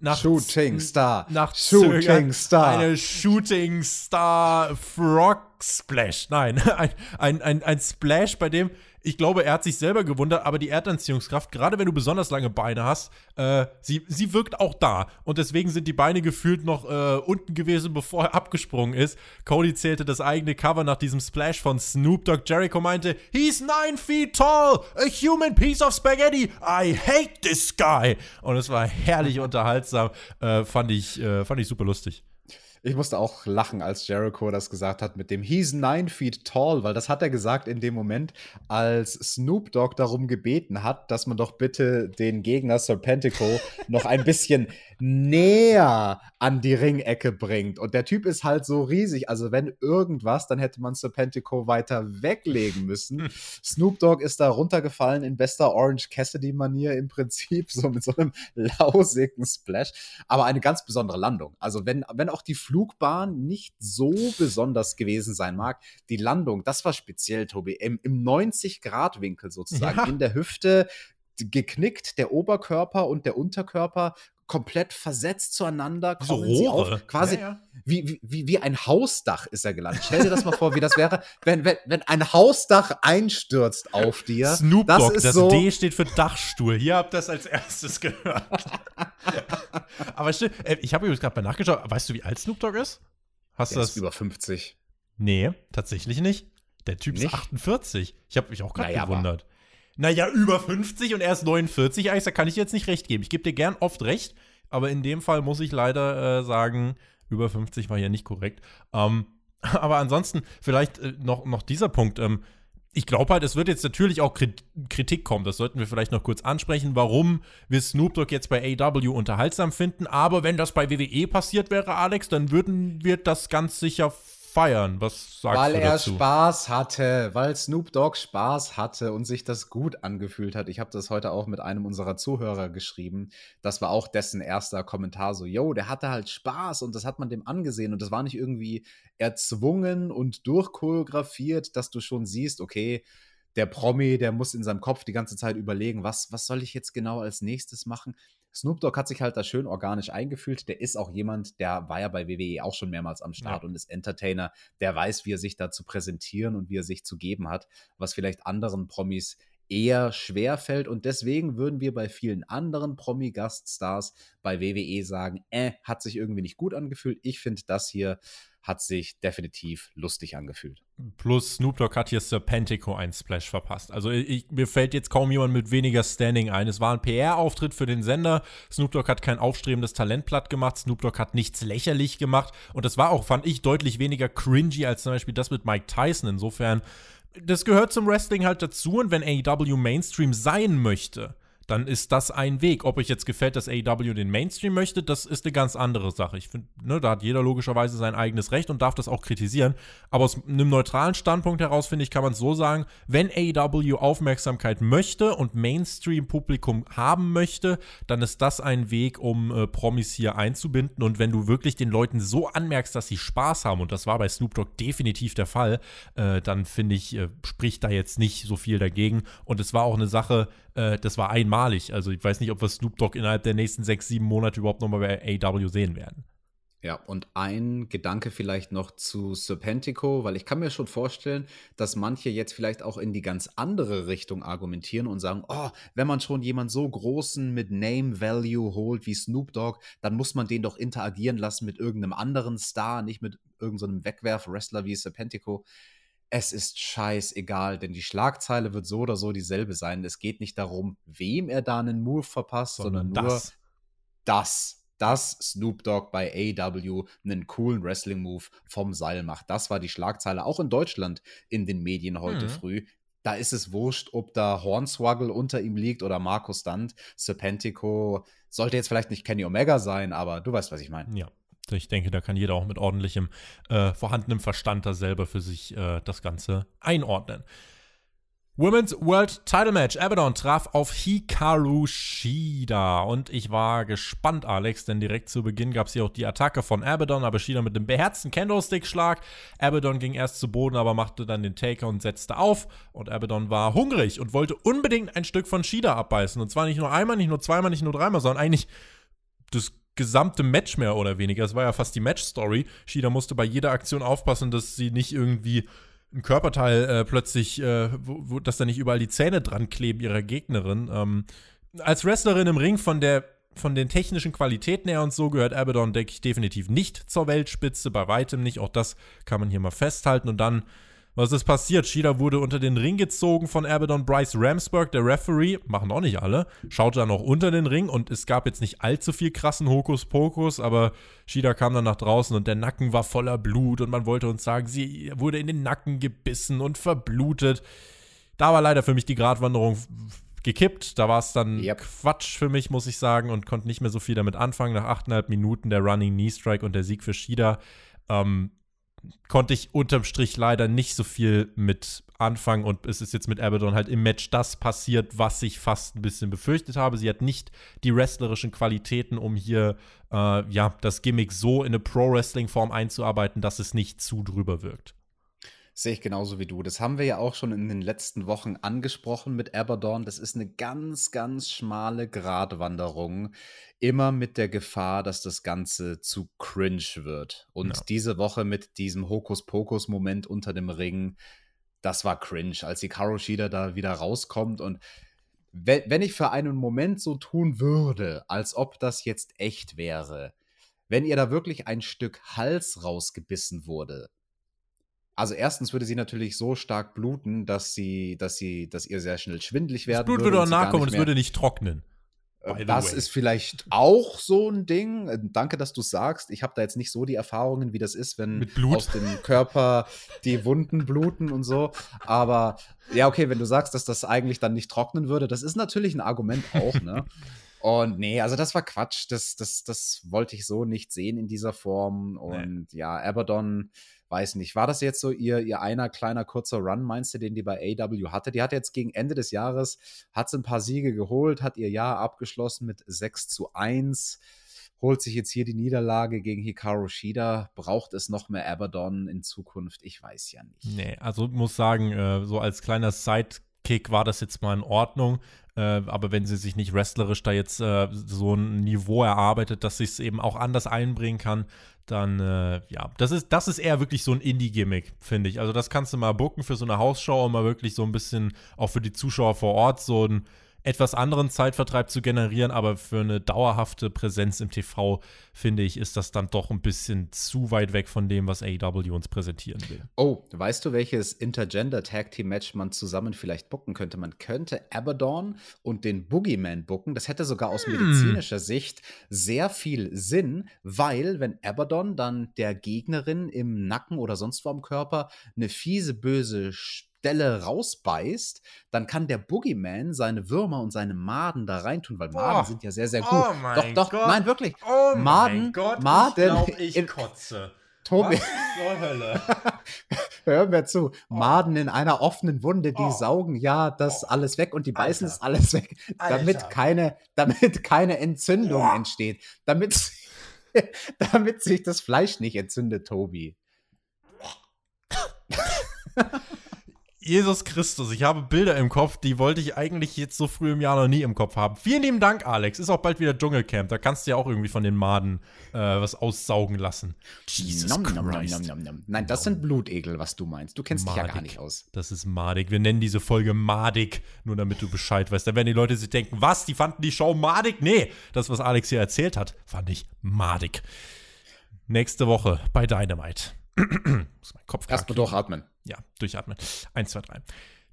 nach Shooting Star. Nach Shooting *laughs* Star. Eine Shooting Star Frog Splash. Nein, *laughs* ein, ein, ein, ein Splash, bei dem ich glaube, er hat sich selber gewundert, aber die Erdanziehungskraft, gerade wenn du besonders lange Beine hast, äh, sie, sie wirkt auch da. Und deswegen sind die Beine gefühlt noch äh, unten gewesen, *laughs* bevor er abgesprungen ist. Cody zählte das eigene Cover nach diesem Splash von Snoop Dogg. Jericho meinte, He's nine feet tall, a human piece of spaghetti. I hate this guy. Und es war herrlich *laughs* unterhaltsam. Äh, fand, ich, äh, fand ich super lustig. Ich musste auch lachen, als Jericho das gesagt hat mit dem He's nine feet tall, weil das hat er gesagt in dem Moment, als Snoop Dogg darum gebeten hat, dass man doch bitte den Gegner Serpentico *laughs* noch ein bisschen näher an die Ringecke bringt. Und der Typ ist halt so riesig. Also wenn irgendwas, dann hätte man Serpentico weiter weglegen müssen. *laughs* Snoop Dogg ist da runtergefallen in bester Orange Cassidy-Manier im Prinzip, so mit so einem lausigen Splash. Aber eine ganz besondere Landung. Also wenn, wenn auch die Flugbahn nicht so besonders gewesen sein mag, die Landung, das war speziell, Tobi, im, im 90-Grad-Winkel sozusagen, ja. in der Hüfte geknickt, der Oberkörper und der Unterkörper komplett versetzt zueinander. So Rohre. Auf, quasi ja, ja. Wie, wie, wie ein Hausdach ist er gelandet. Stell dir das mal vor, wie das wäre, wenn, wenn, wenn ein Hausdach einstürzt auf dir. Snoop Dogg, das, das so D steht für Dachstuhl. Hier habt ihr das als erstes gehört. *laughs* Aber stimmt, äh, ich habe übrigens gerade mal nachgeschaut. Weißt du, wie alt Snoop Dogg ist? Hast du das? Ist über 50. Nee, tatsächlich nicht. Der Typ nicht? ist 48. Ich habe mich auch gerade naja, gewundert naja, über 50 und er ist 49, Eis, da kann ich jetzt nicht recht geben. Ich gebe dir gern oft recht, aber in dem Fall muss ich leider äh, sagen, über 50 war ja nicht korrekt. Ähm, *laughs* aber ansonsten, vielleicht äh, noch, noch dieser Punkt. Ähm, ich glaube halt, es wird jetzt natürlich auch Kritik kommen. Das sollten wir vielleicht noch kurz ansprechen, warum wir Snoop Dogg jetzt bei AW unterhaltsam finden. Aber wenn das bei WWE passiert wäre, Alex, dann würden wir das ganz sicher feiern. Was sagst weil du dazu? Weil er Spaß hatte, weil Snoop Dogg Spaß hatte und sich das gut angefühlt hat. Ich habe das heute auch mit einem unserer Zuhörer geschrieben. Das war auch dessen erster Kommentar so, yo, der hatte halt Spaß und das hat man dem angesehen und das war nicht irgendwie erzwungen und durchchoreografiert, dass du schon siehst, okay, der Promi, der muss in seinem Kopf die ganze Zeit überlegen, was, was soll ich jetzt genau als nächstes machen? Snoop Dogg hat sich halt da schön organisch eingefühlt. Der ist auch jemand, der war ja bei WWE auch schon mehrmals am Start ja. und ist Entertainer. Der weiß, wie er sich da zu präsentieren und wie er sich zu geben hat, was vielleicht anderen Promis eher schwer fällt. Und deswegen würden wir bei vielen anderen Promi-Gaststars bei WWE sagen, äh, hat sich irgendwie nicht gut angefühlt. Ich finde das hier hat sich definitiv lustig angefühlt. Plus Snoop Dogg hat hier Serpentico einen Splash verpasst. Also ich, mir fällt jetzt kaum jemand mit weniger Standing ein. Es war ein PR-Auftritt für den Sender. Snoop Dogg hat kein aufstrebendes Talent platt gemacht. Snoop Dogg hat nichts lächerlich gemacht. Und das war auch, fand ich, deutlich weniger cringy als zum Beispiel das mit Mike Tyson. Insofern, das gehört zum Wrestling halt dazu. Und wenn AEW Mainstream sein möchte, dann ist das ein Weg. Ob euch jetzt gefällt, dass AEW den Mainstream möchte, das ist eine ganz andere Sache. Ich finde, ne, da hat jeder logischerweise sein eigenes Recht und darf das auch kritisieren. Aber aus einem neutralen Standpunkt heraus, finde ich, kann man es so sagen, wenn AEW Aufmerksamkeit möchte und Mainstream-Publikum haben möchte, dann ist das ein Weg, um äh, Promis hier einzubinden. Und wenn du wirklich den Leuten so anmerkst, dass sie Spaß haben, und das war bei Snoop Dogg definitiv der Fall, äh, dann finde ich, äh, spricht da jetzt nicht so viel dagegen. Und es war auch eine Sache, äh, das war einmalig. Also ich weiß nicht, ob wir Snoop Dogg innerhalb der nächsten sechs, sieben Monate überhaupt nochmal bei AW sehen werden. Ja, und ein Gedanke vielleicht noch zu Serpentico, weil ich kann mir schon vorstellen, dass manche jetzt vielleicht auch in die ganz andere Richtung argumentieren und sagen, oh, wenn man schon jemanden so großen mit Name Value holt wie Snoop Dogg, dann muss man den doch interagieren lassen mit irgendeinem anderen Star, nicht mit irgendeinem so Wegwerf-Wrestler wie Serpentico es ist scheißegal, denn die Schlagzeile wird so oder so dieselbe sein. Es geht nicht darum, wem er da einen Move verpasst, sondern, sondern nur das. das, dass Snoop Dogg bei AW einen coolen Wrestling-Move vom Seil macht. Das war die Schlagzeile, auch in Deutschland in den Medien heute mhm. früh. Da ist es wurscht, ob da Hornswoggle unter ihm liegt oder Markus Stunt. Serpentico sollte jetzt vielleicht nicht Kenny Omega sein, aber du weißt, was ich meine. Ja. Ich denke, da kann jeder auch mit ordentlichem, äh, vorhandenem Verstand da selber für sich äh, das Ganze einordnen. Women's World Title Match. Abaddon traf auf Hikaru Shida. Und ich war gespannt, Alex, denn direkt zu Beginn gab es hier auch die Attacke von Abaddon, aber Shida mit dem beherzten Candlestick-Schlag. Abaddon ging erst zu Boden, aber machte dann den Taker und setzte auf. Und Abaddon war hungrig und wollte unbedingt ein Stück von Shida abbeißen. Und zwar nicht nur einmal, nicht nur zweimal, nicht nur dreimal, sondern eigentlich das gesamte Match mehr oder weniger. Es war ja fast die Match-Story. Shida musste bei jeder Aktion aufpassen, dass sie nicht irgendwie ein Körperteil äh, plötzlich, äh, wo, wo, dass da nicht überall die Zähne dran kleben ihrer Gegnerin. Ähm, als Wrestlerin im Ring von der von den technischen Qualitäten her und so gehört Abaddon, denke ich, definitiv nicht zur Weltspitze, bei weitem nicht. Auch das kann man hier mal festhalten. Und dann Was ist passiert? Shida wurde unter den Ring gezogen von Abaddon Bryce Ramsburg, der Referee, machen auch nicht alle, schaut dann auch unter den Ring und es gab jetzt nicht allzu viel krassen Hokuspokus, aber Shida kam dann nach draußen und der Nacken war voller Blut und man wollte uns sagen, sie wurde in den Nacken gebissen und verblutet. Da war leider für mich die Gratwanderung gekippt. Da war es dann yep. Quatsch für mich, muss ich sagen, und konnte nicht mehr so viel damit anfangen. Nach achteinhalb Minuten der Running Knee Strike und der Sieg für Shida ähm, konnte ich unterm Strich leider nicht so viel mit anfangen und es ist jetzt mit Abaddon halt im Match das passiert, was ich fast ein bisschen befürchtet habe. Sie hat nicht die wrestlerischen Qualitäten, um hier äh, ja das Gimmick so in eine Pro-Wrestling-Form einzuarbeiten, dass es nicht zu drüber wirkt. Sehe ich genauso wie du. Das haben wir ja auch schon in den letzten Wochen angesprochen mit Abaddon. Das ist eine ganz, ganz schmale Gratwanderung. Immer mit der Gefahr, dass das Ganze zu cringe wird. Und ja. diese Woche mit diesem Hokuspokus-Moment unter dem Ring, das war cringe, als die Karo Shida da wieder rauskommt. Und wenn ich für einen Moment so tun würde, als ob das jetzt echt wäre, wenn ihr da wirklich ein Stück Hals rausgebissen wurde, also erstens würde sie natürlich so stark bluten, dass sie, dass sie, dass ihr sehr schnell schwindlig werden das Blut würde. auch nachkommen und es würde nicht trocknen. Äh, das ist vielleicht auch so ein Ding. Äh, danke, dass du sagst. Ich habe da jetzt nicht so die Erfahrungen, wie das ist, wenn aus dem Körper die Wunden bluten und so. Aber ja, okay, wenn du sagst, dass das eigentlich dann nicht trocknen würde, das ist natürlich ein Argument auch, ne? *laughs* Und nee, also das war Quatsch. Das, das, das wollte ich so nicht sehen in dieser Form. Und nee. ja, Abaddon weiß nicht, war das jetzt so ihr, ihr einer kleiner kurzer Run, meinst du, den die bei AW hatte? Die hat jetzt gegen Ende des Jahres, hat sie ein paar Siege geholt, hat ihr Jahr abgeschlossen mit 6 zu 1, holt sich jetzt hier die Niederlage gegen Hikaru Shida. Braucht es noch mehr Abaddon in Zukunft? Ich weiß ja nicht. Nee, also muss sagen, äh, so als kleiner Sidekick war das jetzt mal in Ordnung. Äh, aber wenn sie sich nicht wrestlerisch da jetzt äh, so ein Niveau erarbeitet, dass sie es eben auch anders einbringen kann, dann, äh, ja, das ist, das ist eher wirklich so ein Indie-Gimmick, finde ich. Also, das kannst du mal booken für so eine Hausschau und mal wirklich so ein bisschen auch für die Zuschauer vor Ort so ein etwas anderen Zeitvertreib zu generieren, aber für eine dauerhafte Präsenz im TV, finde ich, ist das dann doch ein bisschen zu weit weg von dem, was AEW uns präsentieren will. Oh, weißt du, welches Intergender Tag Team Match man zusammen vielleicht bucken könnte? Man könnte Abaddon und den Boogeyman bucken. Das hätte sogar aus hm. medizinischer Sicht sehr viel Sinn, weil wenn Abaddon dann der Gegnerin im Nacken oder sonst wo am Körper eine fiese, böse Stelle rausbeißt, dann kann der Boogeyman seine Würmer und seine Maden da reintun, weil Maden oh, sind ja sehr, sehr gut. Oh mein doch, doch, Gott. nein, wirklich. Oh Maden, mein Gott, Maden. *laughs* Ich, glaub, ich kotze. Tobi. Was Hölle? *laughs* Hör mir zu. Oh. Maden in einer offenen Wunde, die oh. saugen ja das oh. alles weg und die beißen es alles weg, damit keine, damit keine Entzündung ja. entsteht. Damit, *laughs* damit sich das Fleisch nicht entzündet, Tobi. Jesus Christus, ich habe Bilder im Kopf, die wollte ich eigentlich jetzt so früh im Jahr noch nie im Kopf haben. Vielen lieben Dank, Alex. Ist auch bald wieder Dschungelcamp. Da kannst du ja auch irgendwie von den Maden äh, was aussaugen lassen. Jesus nom, Christ. Nom, nom, Nein, das sind Blutegel, was du meinst. Du kennst Madig. dich ja gar nicht aus. Das ist madig. Wir nennen diese Folge madig, nur damit du Bescheid weißt. Dann werden die Leute sich denken, was, die fanden die Show madig? Nee, das, was Alex hier erzählt hat, fand ich madig. Nächste Woche bei Dynamite. *clears throat* Muss mein Kopf Erstmal durchatmen. Ja, durchatmen. Eins, zwei, drei.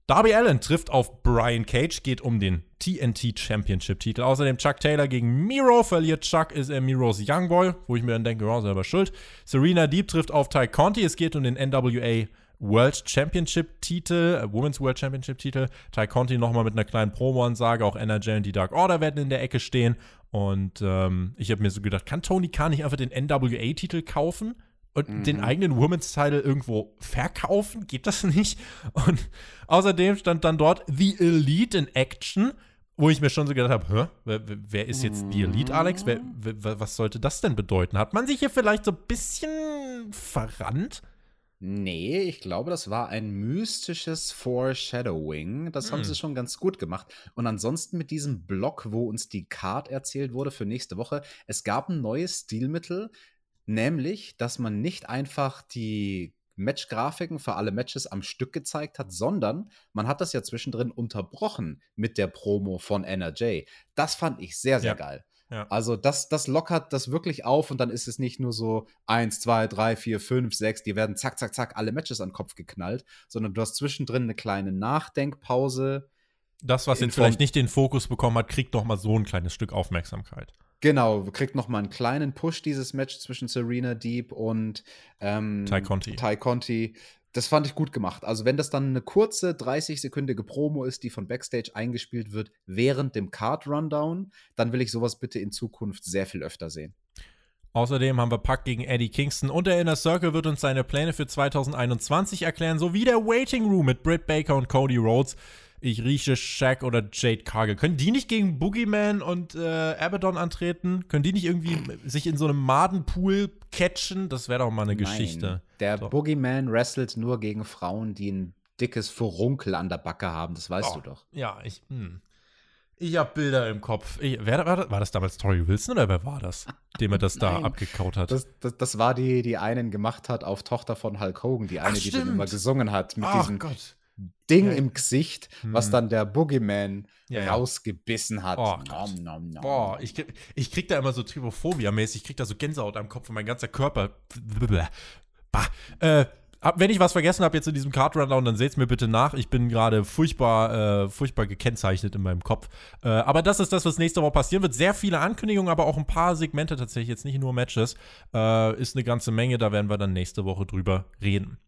Darby Allen trifft auf Brian Cage, geht um den TNT Championship Titel. Außerdem Chuck Taylor gegen Miro, verliert Chuck, ist er Miros Youngboy, wo ich mir dann denke, oh, selber schuld. Serena Deep trifft auf Ty Conti, es geht um den NWA World Championship Titel, äh, Women's World Championship Titel. Ty Conti nochmal mit einer kleinen Promo-Ansage, auch NRJ und die Dark Order werden in der Ecke stehen. Und ähm, ich habe mir so gedacht, kann Tony Khan nicht einfach den NWA-Titel kaufen? Und mhm. den eigenen Women's Title irgendwo verkaufen? Geht das nicht? Und außerdem stand dann dort The Elite in Action, wo ich mir schon so gedacht habe, wer, wer, ist jetzt The Elite, Alex? Wer, wer, was sollte das denn bedeuten? Hat man sich hier vielleicht so ein bisschen verrannt? Nee, ich glaube, das war ein mystisches Foreshadowing. Das hm. haben sie schon ganz gut gemacht. Und ansonsten mit diesem Block, wo uns die Card erzählt wurde für nächste Woche, es gab ein neues Stilmittel, Nämlich, dass man nicht einfach die Match-Grafiken für alle Matches am Stück gezeigt hat, sondern man hat das ja zwischendrin unterbrochen mit der Promo von NRJ. Das fand ich sehr, sehr ja. geil. Ja. Also das, das lockert das wirklich auf und dann ist es nicht nur so eins, zwei, drei, vier, fünf, sechs, die werden zack, zack, zack alle Matches an den Kopf geknallt, sondern du hast zwischendrin eine kleine Nachdenkpause. Das, was jetzt vielleicht nicht den Fokus bekommen hat, kriegt noch mal so ein kleines Stück Aufmerksamkeit. Genau, kriegt noch mal einen kleinen Push dieses Match zwischen Serena Deep und ähm, Ty Conti. Ty Conti. Das fand ich gut gemacht. Also, wenn das dann eine kurze 30-sekündige Promo ist, die von Backstage eingespielt wird während dem Card-Rundown, dann will ich sowas bitte in Zukunft sehr viel öfter sehen. Außerdem haben wir Puck gegen Eddie Kingston und der Inner Circle wird uns seine Pläne für 2021 erklären, sowie der Waiting Room mit Britt Baker und Cody Rhodes. Ich rieche Shaq oder Jade Cargill. Können die nicht gegen Boogeyman und äh, Abaddon antreten? Können die nicht irgendwie sich in so einem Madenpool catchen? Das wäre doch mal eine Nein. Geschichte. Der so. Boogeyman wrestelt nur gegen Frauen, die ein dickes Furunkel an der Backe haben. Das weißt oh, du doch. Ja, ich. Hm. Ich habe Bilder im Kopf. Ich, wer, war, das, war das damals Tori Wilson oder wer war das, dem er das *laughs* da abgekaut hat? Das, das, das, war die, die einen gemacht hat auf Tochter von Hulk Hogan, die eine, Ach, die dann immer gesungen hat mit Ach, diesem Gott. Ding ja. im Gesicht, was hm. dann der Boogeyman ja, rausgebissen hat. Oh, nom, nom, nom. Boah, ich, ich krieg da immer so Trypophobia-mäßig, ich krieg da so Gänsehaut am Kopf und mein ganzer Körper. *laughs* Bah. Äh, wenn ich was vergessen habe jetzt in diesem Card Rundown, dann seht es mir bitte nach. Ich bin gerade furchtbar, äh, furchtbar gekennzeichnet in meinem Kopf. Äh, aber das ist das, was nächste Woche passieren wird. Sehr viele Ankündigungen, aber auch ein paar Segmente tatsächlich, jetzt nicht nur Matches. Äh, ist eine ganze Menge, da werden wir dann nächste Woche drüber reden.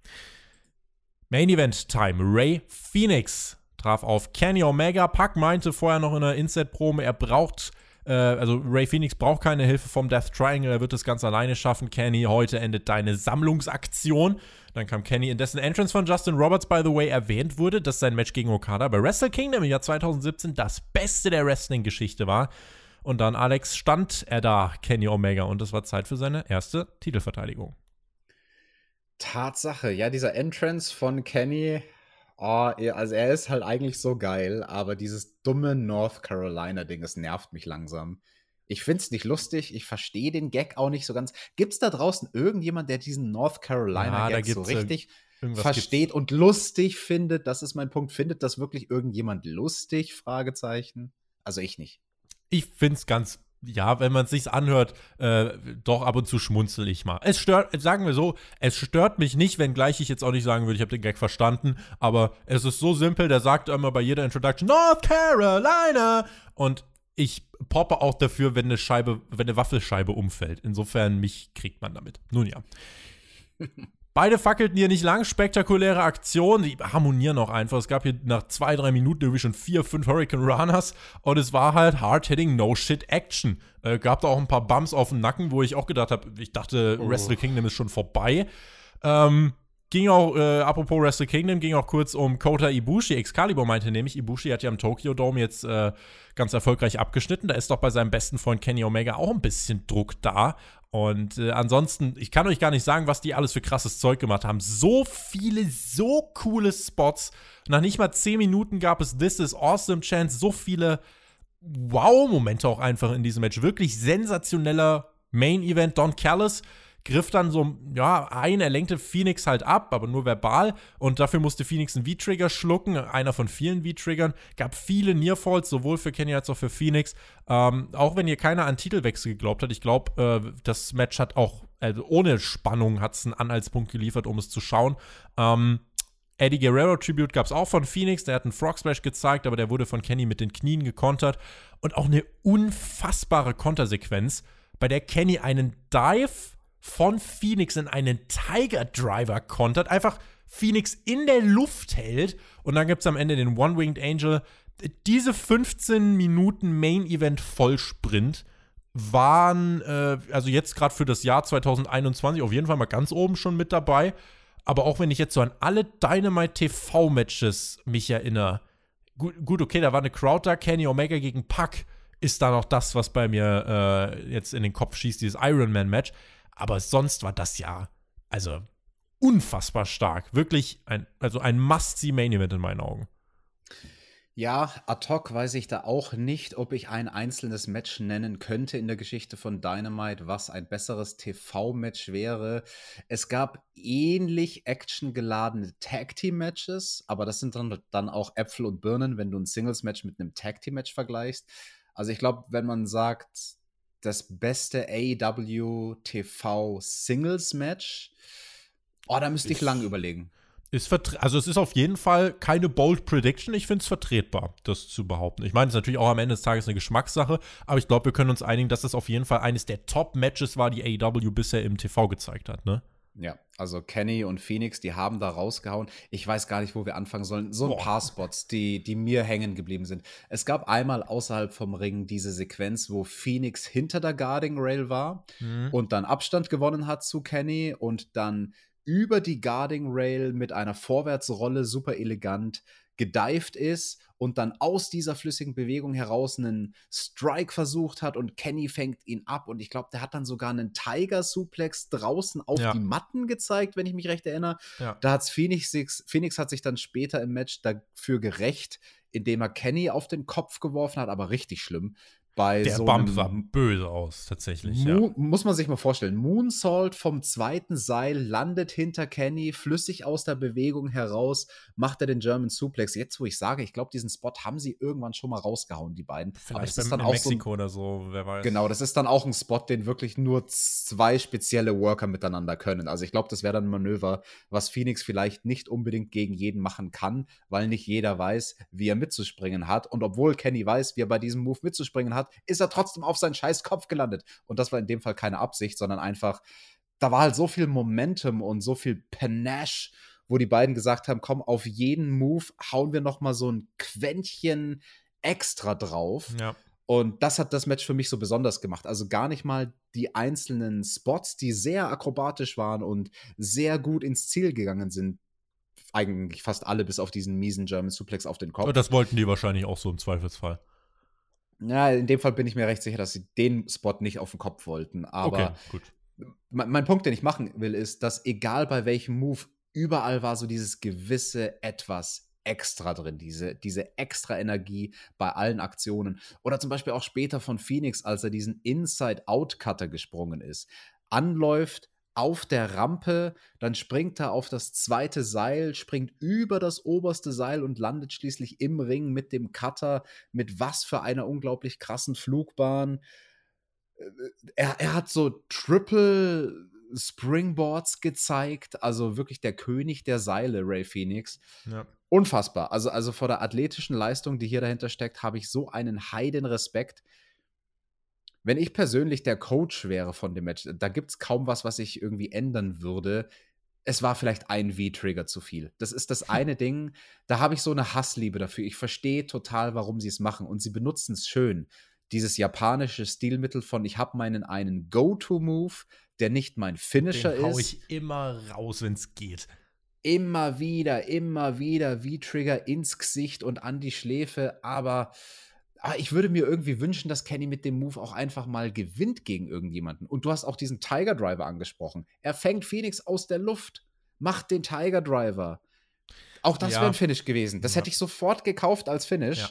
Main Event Time. Ray Phoenix traf auf Kenny Omega. Puck meinte vorher noch in der Inset-Promo, er braucht äh, also Ray Phoenix braucht keine Hilfe vom Death Triangle, er wird es ganz alleine schaffen. Kenny, heute endet deine Sammlungsaktion. Dann kam Kenny, in dessen Entrance von Justin Roberts, by the way, erwähnt wurde, dass sein Match gegen Okada bei Wrestle Kingdom im Jahr 2017 das Beste der Wrestling-Geschichte war. Und dann, Alex, stand er da, Kenny Omega, und es war Zeit für seine erste Titelverteidigung. Tatsache, ja, dieser Entrance von Kenny, oh, also er ist halt eigentlich so geil, aber dieses dumme North Carolina-Ding, das nervt mich langsam. Ich finde es nicht lustig, ich verstehe den Gag auch nicht so ganz. Gibt es da draußen irgendjemand, der diesen North Carolina-Gag ja, so richtig versteht und lustig findet? Das ist mein Punkt. Findet das wirklich irgendjemand lustig? Fragezeichen. Also ich nicht. Ich finde es ganz ja, wenn man es sich anhört, äh, doch ab und zu schmunzel ich mal. Es stört, sagen wir so, es stört mich nicht, wenngleich ich jetzt auch nicht sagen würde, ich habe den Gag verstanden, aber es ist so simpel, der sagt immer bei jeder Introduction North Carolina und ich poppe auch dafür, wenn eine Scheibe, wenn eine Waffelscheibe umfällt. Insofern mich kriegt man damit. Nun ja. *laughs* Beide fackelten hier nicht lang, spektakuläre Aktionen, die harmonieren auch einfach. Es gab hier nach zwei, drei Minuten irgendwie schon vier, fünf Hurricane Runners und es war halt hard-hitting No-Shit-Action. Äh, gab da auch ein paar Bumps auf dem Nacken, wo ich auch gedacht habe, ich dachte, oh. Wrestle Kingdom ist schon vorbei. Ähm, Ging auch, äh, apropos Wrestle Kingdom, ging auch kurz um Kota Ibushi. Excalibur meinte nämlich, Ibushi hat ja am Tokyo Dome jetzt äh, ganz erfolgreich abgeschnitten. Da ist doch bei seinem besten Freund Kenny Omega auch ein bisschen Druck da. Und äh, ansonsten, ich kann euch gar nicht sagen, was die alles für krasses Zeug gemacht haben. So viele, so coole Spots. Nach nicht mal 10 Minuten gab es This is Awesome Chance. So viele Wow-Momente auch einfach in diesem Match. Wirklich sensationeller Main-Event. Don Callis griff dann so, ja, ein, er lenkte Phoenix halt ab, aber nur verbal. Und dafür musste Phoenix einen V-Trigger schlucken, einer von vielen V-Triggern. Gab viele Nearfalls, sowohl für Kenny als auch für Phoenix. Ähm, auch wenn ihr keiner an Titelwechsel geglaubt hat, ich glaube, äh, das Match hat auch, also ohne Spannung hat es einen Anhaltspunkt geliefert, um es zu schauen. Ähm, Eddie Guerrero Tribute gab es auch von Phoenix, der hat einen Frog Splash gezeigt, aber der wurde von Kenny mit den Knien gekontert. Und auch eine unfassbare Kontersequenz, bei der Kenny einen Dive von Phoenix in einen Tiger Driver kontert, einfach Phoenix in der Luft hält und dann gibt es am Ende den One-Winged Angel. Diese 15 Minuten Main Event Vollsprint waren, äh, also jetzt gerade für das Jahr 2021 auf jeden Fall mal ganz oben schon mit dabei. Aber auch wenn ich jetzt so an alle Dynamite TV-Matches mich erinnere, gut, gut, okay, da war eine Crowd da, Kenny Omega gegen Puck ist da noch das, was bei mir äh, jetzt in den Kopf schießt, dieses Iron Man-Match. Aber sonst war das ja, also unfassbar stark. Wirklich ein, also ein Must-See-Main-Event in meinen Augen. Ja, ad hoc weiß ich da auch nicht, ob ich ein einzelnes Match nennen könnte in der Geschichte von Dynamite, was ein besseres TV-Match wäre. Es gab ähnlich actiongeladene Tag-Team-Matches, aber das sind dann, dann auch Äpfel und Birnen, wenn du ein Singles-Match mit einem Tag-Team-Match vergleichst. Also ich glaube, wenn man sagt, das beste AEW TV Singles Match. Oh, da müsste ich lang überlegen. Ist also es ist auf jeden Fall keine bold Prediction. Ich finde es vertretbar, das zu behaupten. Ich meine, es ist natürlich auch am Ende des Tages eine Geschmackssache, aber ich glaube, wir können uns einigen, dass es auf jeden Fall eines der Top-Matches war, die AEW bisher im TV gezeigt hat, ne? Ja, also Kenny und Phoenix, die haben da rausgehauen. Ich weiß gar nicht, wo wir anfangen sollen. So ein Boah. paar Spots, die, die mir hängen geblieben sind. Es gab einmal außerhalb vom Ring diese Sequenz, wo Phoenix hinter der Guarding Rail war mhm. und dann Abstand gewonnen hat zu Kenny und dann über die Guarding Rail mit einer Vorwärtsrolle super elegant gedived ist und dann aus dieser flüssigen Bewegung heraus einen Strike versucht hat und Kenny fängt ihn ab und ich glaube, der hat dann sogar einen Tiger Suplex draußen auf ja. die Matten gezeigt, wenn ich mich recht erinnere. Ja. Da hat Phoenix, Phoenix hat sich dann später im Match dafür gerecht, indem er Kenny auf den Kopf geworfen hat, aber richtig schlimm bei der so Bump sah böse aus, tatsächlich. Mo ja. Muss man sich mal vorstellen. Moonsault vom zweiten Seil landet hinter Kenny, flüssig aus der Bewegung heraus, macht er den German Suplex. Jetzt, wo ich sage, ich glaube, diesen Spot haben sie irgendwann schon mal rausgehauen, die beiden. Vielleicht Aber das ist dann auch Mexiko so ein, oder so, wer weiß. Genau, das ist dann auch ein Spot, den wirklich nur zwei spezielle Worker miteinander können. Also ich glaube, das wäre dann ein Manöver, was Phoenix vielleicht nicht unbedingt gegen jeden machen kann, weil nicht jeder weiß, wie er mitzuspringen hat. Und obwohl Kenny weiß, wie er bei diesem Move mitzuspringen hat, ist er trotzdem auf seinen scheiß Kopf gelandet. Und das war in dem Fall keine Absicht, sondern einfach, da war halt so viel Momentum und so viel Panache, wo die beiden gesagt haben, komm, auf jeden Move hauen wir noch mal so ein Quäntchen extra drauf. Ja. Und das hat das Match für mich so besonders gemacht. Also gar nicht mal die einzelnen Spots, die sehr akrobatisch waren und sehr gut ins Ziel gegangen sind. Eigentlich fast alle, bis auf diesen miesen German Suplex auf den Kopf. Das wollten die wahrscheinlich auch so im Zweifelsfall. Ja, in dem Fall bin ich mir recht sicher, dass sie den Spot nicht auf den Kopf wollten. Aber okay, mein, mein, Punkt, den ich machen will, ist, dass egal bei welchem Move, überall war so dieses gewisse Etwas extra drin, diese, diese extra Energie bei allen Aktionen. Oder zum Beispiel auch später von Phoenix, als er diesen Inside-Out-Cutter gesprungen ist. Anläuft, auf der Rampe, dann springt er auf das zweite Seil, springt über das oberste Seil und landet schließlich im Ring mit dem Cutter, mit was für einer unglaublich krassen Flugbahn. Äh, er, er hat so Triple Springboards gezeigt, also wirklich der König der Seile, Ray Phoenix. Ja. Unfassbar. Also, also vor der athletischen Leistung, die hier dahinter steckt, habe ich so einen heiden Respekt. Wenn ich persönlich der Coach wäre von dem Match, da gibt es kaum was, was ich irgendwie ändern würde. Es war vielleicht ein V-Trigger zu viel. Das ist das eine Ding, da habe ich so eine Hassliebe dafür. Ich verstehe total, warum sie es machen und sie benutzen es schön. Dieses japanische Stilmittel von, ich habe meinen einen Go-To-Move, der nicht mein Finisher Den ist. hau ich immer raus, wenn es geht. Immer wieder, immer wieder V-Trigger ins Gesicht und an die Schläfe, aber aber ich würde mir irgendwie wünschen, dass Kenny mit dem Move auch einfach mal gewinnt gegen irgendjemanden. Und du hast auch diesen Tiger Driver angesprochen. Er fängt Phoenix aus der Luft, macht den Tiger Driver. Auch das ja. wäre ein Finish gewesen. Das ja. hätte ich sofort gekauft als Finish. Ja.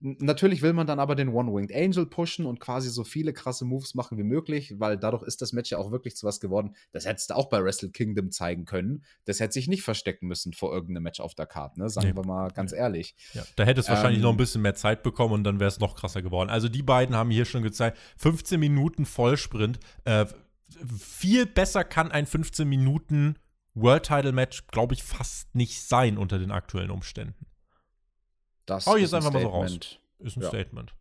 Natürlich will man dann aber den One-Winged Angel pushen und quasi so viele krasse Moves machen wie möglich, weil dadurch ist das Match ja auch wirklich zu was geworden. Das hättest du auch bei Wrestle Kingdom zeigen können. Das hätte sich nicht verstecken müssen vor irgendeinem Match auf der Karte, ne? sagen nee. wir mal ganz nee. ehrlich. Ja, da hätte es wahrscheinlich ähm, noch ein bisschen mehr Zeit bekommen und dann wäre es noch krasser geworden. Also die beiden haben hier schon gezeigt, 15 Minuten Vollsprint. Äh, viel besser kann ein 15 Minuten World Title Match, glaube ich, fast nicht sein unter den aktuellen Umständen. Das oh, jetzt einfach mal so raus. Ist ein ja. Statement.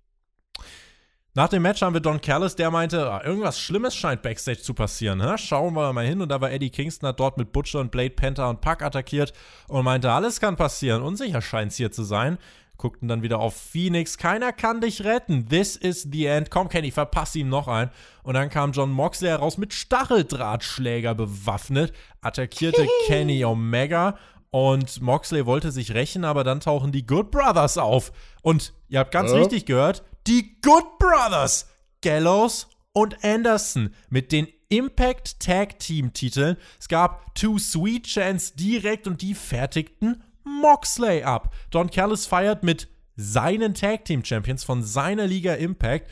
Nach dem Match haben wir Don Callis, der meinte, ah, irgendwas Schlimmes scheint Backstage zu passieren. Hä? Schauen wir mal hin. Und da war Eddie Kingston, hat dort mit Butcher und Blade Panther und Puck attackiert und meinte, alles kann passieren. Unsicher scheint es hier zu sein. Guckten dann wieder auf Phoenix. Keiner kann dich retten. This is the end. Komm, Kenny, verpass ihm noch ein. Und dann kam John Moxley heraus mit Stacheldrahtschläger bewaffnet, attackierte *laughs* Kenny Omega und Moxley wollte sich rächen, aber dann tauchen die Good Brothers auf. Und ihr habt ganz ja. richtig gehört, die Good Brothers, Gallows und Anderson mit den Impact Tag Team Titeln. Es gab Two Sweet Chance direkt und die fertigten Moxley ab. Don Callis feiert mit seinen Tag Team Champions von seiner Liga Impact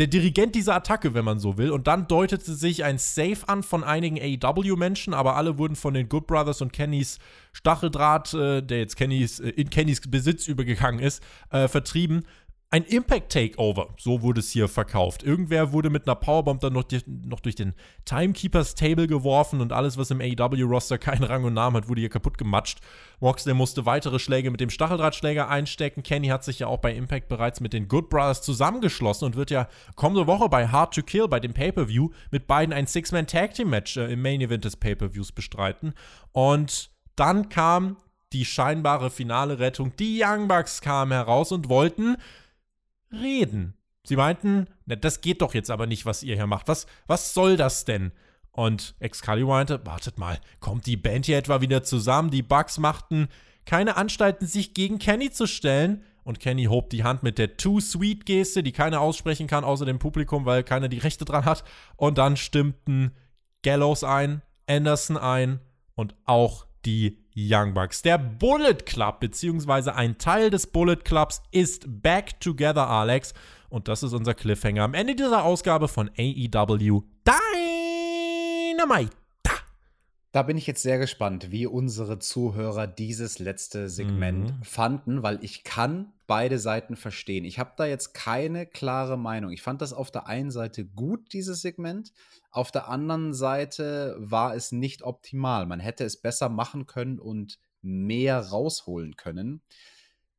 der Dirigent dieser Attacke, wenn man so will. Und dann deutete sich ein Save an von einigen AEW-Menschen, aber alle wurden von den Good Brothers und Kennys Stacheldraht, äh, der jetzt Kennys, äh, in Kennys Besitz übergegangen ist, äh, vertrieben. Ein Impact Takeover, so wurde es hier verkauft. Irgendwer wurde mit einer Powerbomb dann noch, die, noch durch den Timekeepers Table geworfen und alles, was im AEW-Roster keinen Rang und Namen hat, wurde hier kaputt gematscht. Moxley musste weitere Schläge mit dem Stacheldrahtschläger einstecken. Kenny hat sich ja auch bei Impact bereits mit den Good Brothers zusammengeschlossen und wird ja kommende Woche bei Hard to Kill, bei dem Pay-Per-View, mit beiden ein Six-Man-Tag-Team-Match äh, im Main Event des Pay-Per-Views bestreiten. Und dann kam die scheinbare finale Rettung. Die Young Bucks kamen heraus und wollten reden. Sie meinten, na, das geht doch jetzt aber nicht, was ihr hier macht. Was, was soll das denn? Und Excalibur meinte, wartet mal, kommt die Band hier etwa wieder zusammen? Die Bugs machten keine Anstalten, sich gegen Kenny zu stellen. Und Kenny hob die Hand mit der Too-Sweet-Geste, die keiner aussprechen kann, außer dem Publikum, weil keiner die Rechte dran hat. Und dann stimmten Gallows ein, Anderson ein und auch die Young Bucks. Der Bullet Club, beziehungsweise ein Teil des Bullet Clubs, ist back together, Alex. Und das ist unser Cliffhanger am Ende dieser Ausgabe von AEW Dynamite. Da bin ich jetzt sehr gespannt, wie unsere Zuhörer dieses letzte Segment mhm. fanden, weil ich kann beide Seiten verstehen. Ich habe da jetzt keine klare Meinung. Ich fand das auf der einen Seite gut, dieses Segment. Auf der anderen Seite war es nicht optimal. Man hätte es besser machen können und mehr rausholen können.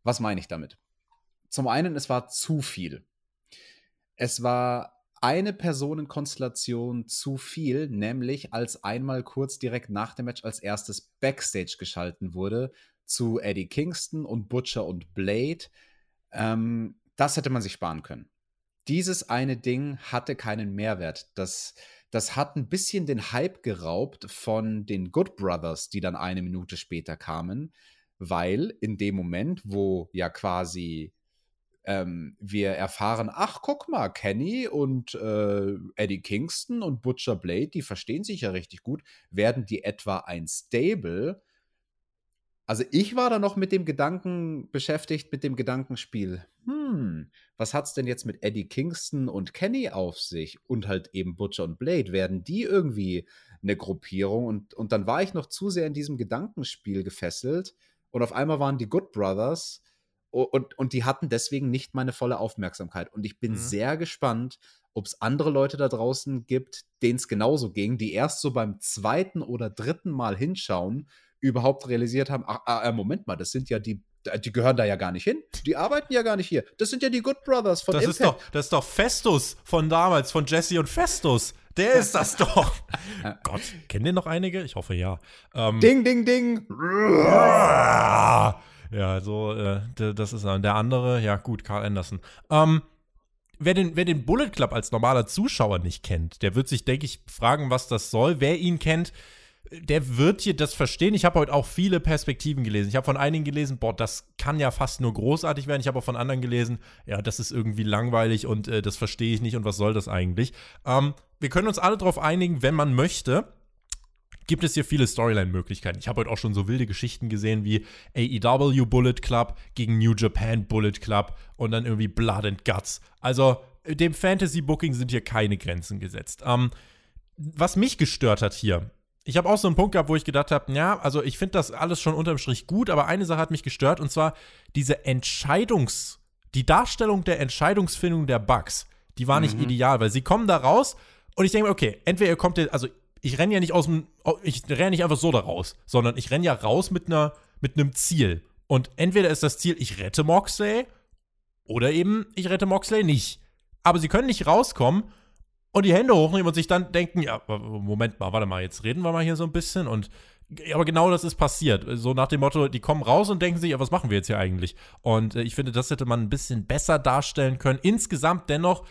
Was meine ich damit? Zum einen, es war zu viel. Es war eine Personenkonstellation zu viel, nämlich als einmal kurz direkt nach dem Match als erstes Backstage geschalten wurde zu Eddie Kingston und Butcher und Blade. Ähm, das hätte man sich sparen können. Dieses eine Ding hatte keinen Mehrwert. Das, das hat ein bisschen den Hype geraubt von den Good Brothers, die dann eine Minute später kamen, weil in dem Moment, wo ja quasi ähm, wir erfahren, ach, guck mal, Kenny und äh, Eddie Kingston und Butcher Blade, die verstehen sich ja richtig gut, werden die etwa ein Stable. Also ich war da noch mit dem Gedanken beschäftigt, mit dem Gedankenspiel. Hm, was hat's denn jetzt mit Eddie Kingston und Kenny auf sich und halt eben Butcher und Blade? Werden die irgendwie eine Gruppierung? Und, und dann war ich noch zu sehr in diesem Gedankenspiel gefesselt und auf einmal waren die Good Brothers und, und die hatten deswegen nicht meine volle Aufmerksamkeit. Und ich bin mhm. sehr gespannt, ob es andere Leute da draußen gibt, denen es genauso ging, die erst so beim zweiten oder dritten Mal hinschauen, überhaupt realisiert haben, ach, ah, äh, Moment mal, das sind ja die, die gehören da ja gar nicht hin. Die arbeiten ja gar nicht hier. Das sind ja die Good Brothers von das Impact. Ist doch, das ist doch Festus von damals, von Jesse und Festus. Der ist das doch. *laughs* Gott, kennen den noch einige? Ich hoffe ja. Ähm, ding, ding, ding. Ja, so, äh, das ist der andere, ja gut, Carl Anderson. Ähm, wer den, wer den Bullet Club als normaler Zuschauer nicht kennt, der wird sich, denke ich, fragen, was das soll. Wer ihn kennt, der wird hier das verstehen. Ich habe heute auch viele Perspektiven gelesen. Ich habe von einigen gelesen, boah, das kann ja fast nur großartig werden. Ich habe auch von anderen gelesen, ja, das ist irgendwie langweilig und äh, das verstehe ich nicht und was soll das eigentlich? Ähm, wir können uns alle darauf einigen, wenn man möchte gibt es hier viele Storyline-Möglichkeiten. Ich habe heute auch schon so wilde Geschichten gesehen wie AEW Bullet Club gegen New Japan Bullet Club und dann irgendwie Blood and Guts. Also dem Fantasy-Booking sind hier keine Grenzen gesetzt. Ähm, was mich gestört hat hier, ich habe auch so einen Punkt gehabt, wo ich gedacht habe, ja, also ich finde das alles schon unterm Strich gut, aber eine Sache hat mich gestört und zwar diese Entscheidungs-, die Darstellung der Entscheidungsfindung der Bugs, die war nicht mhm. ideal, weil sie kommen da raus und ich denke mir, okay, entweder ihr kommt, also ich renne ja nicht aus dem, ich renne nicht einfach so da raus, sondern ich renne ja raus mit einer, mit einem Ziel. Und entweder ist das Ziel, ich rette Moxley, oder eben, ich rette Moxley nicht. Aber sie können nicht rauskommen und die Hände hochnehmen und sich dann denken, ja, Moment mal, warte mal, jetzt reden wir mal hier so ein bisschen und aber genau das ist passiert. So nach dem Motto, die kommen raus und denken sich, ja, was machen wir jetzt hier eigentlich? Und äh, ich finde, das hätte man ein bisschen besser darstellen können. Insgesamt dennoch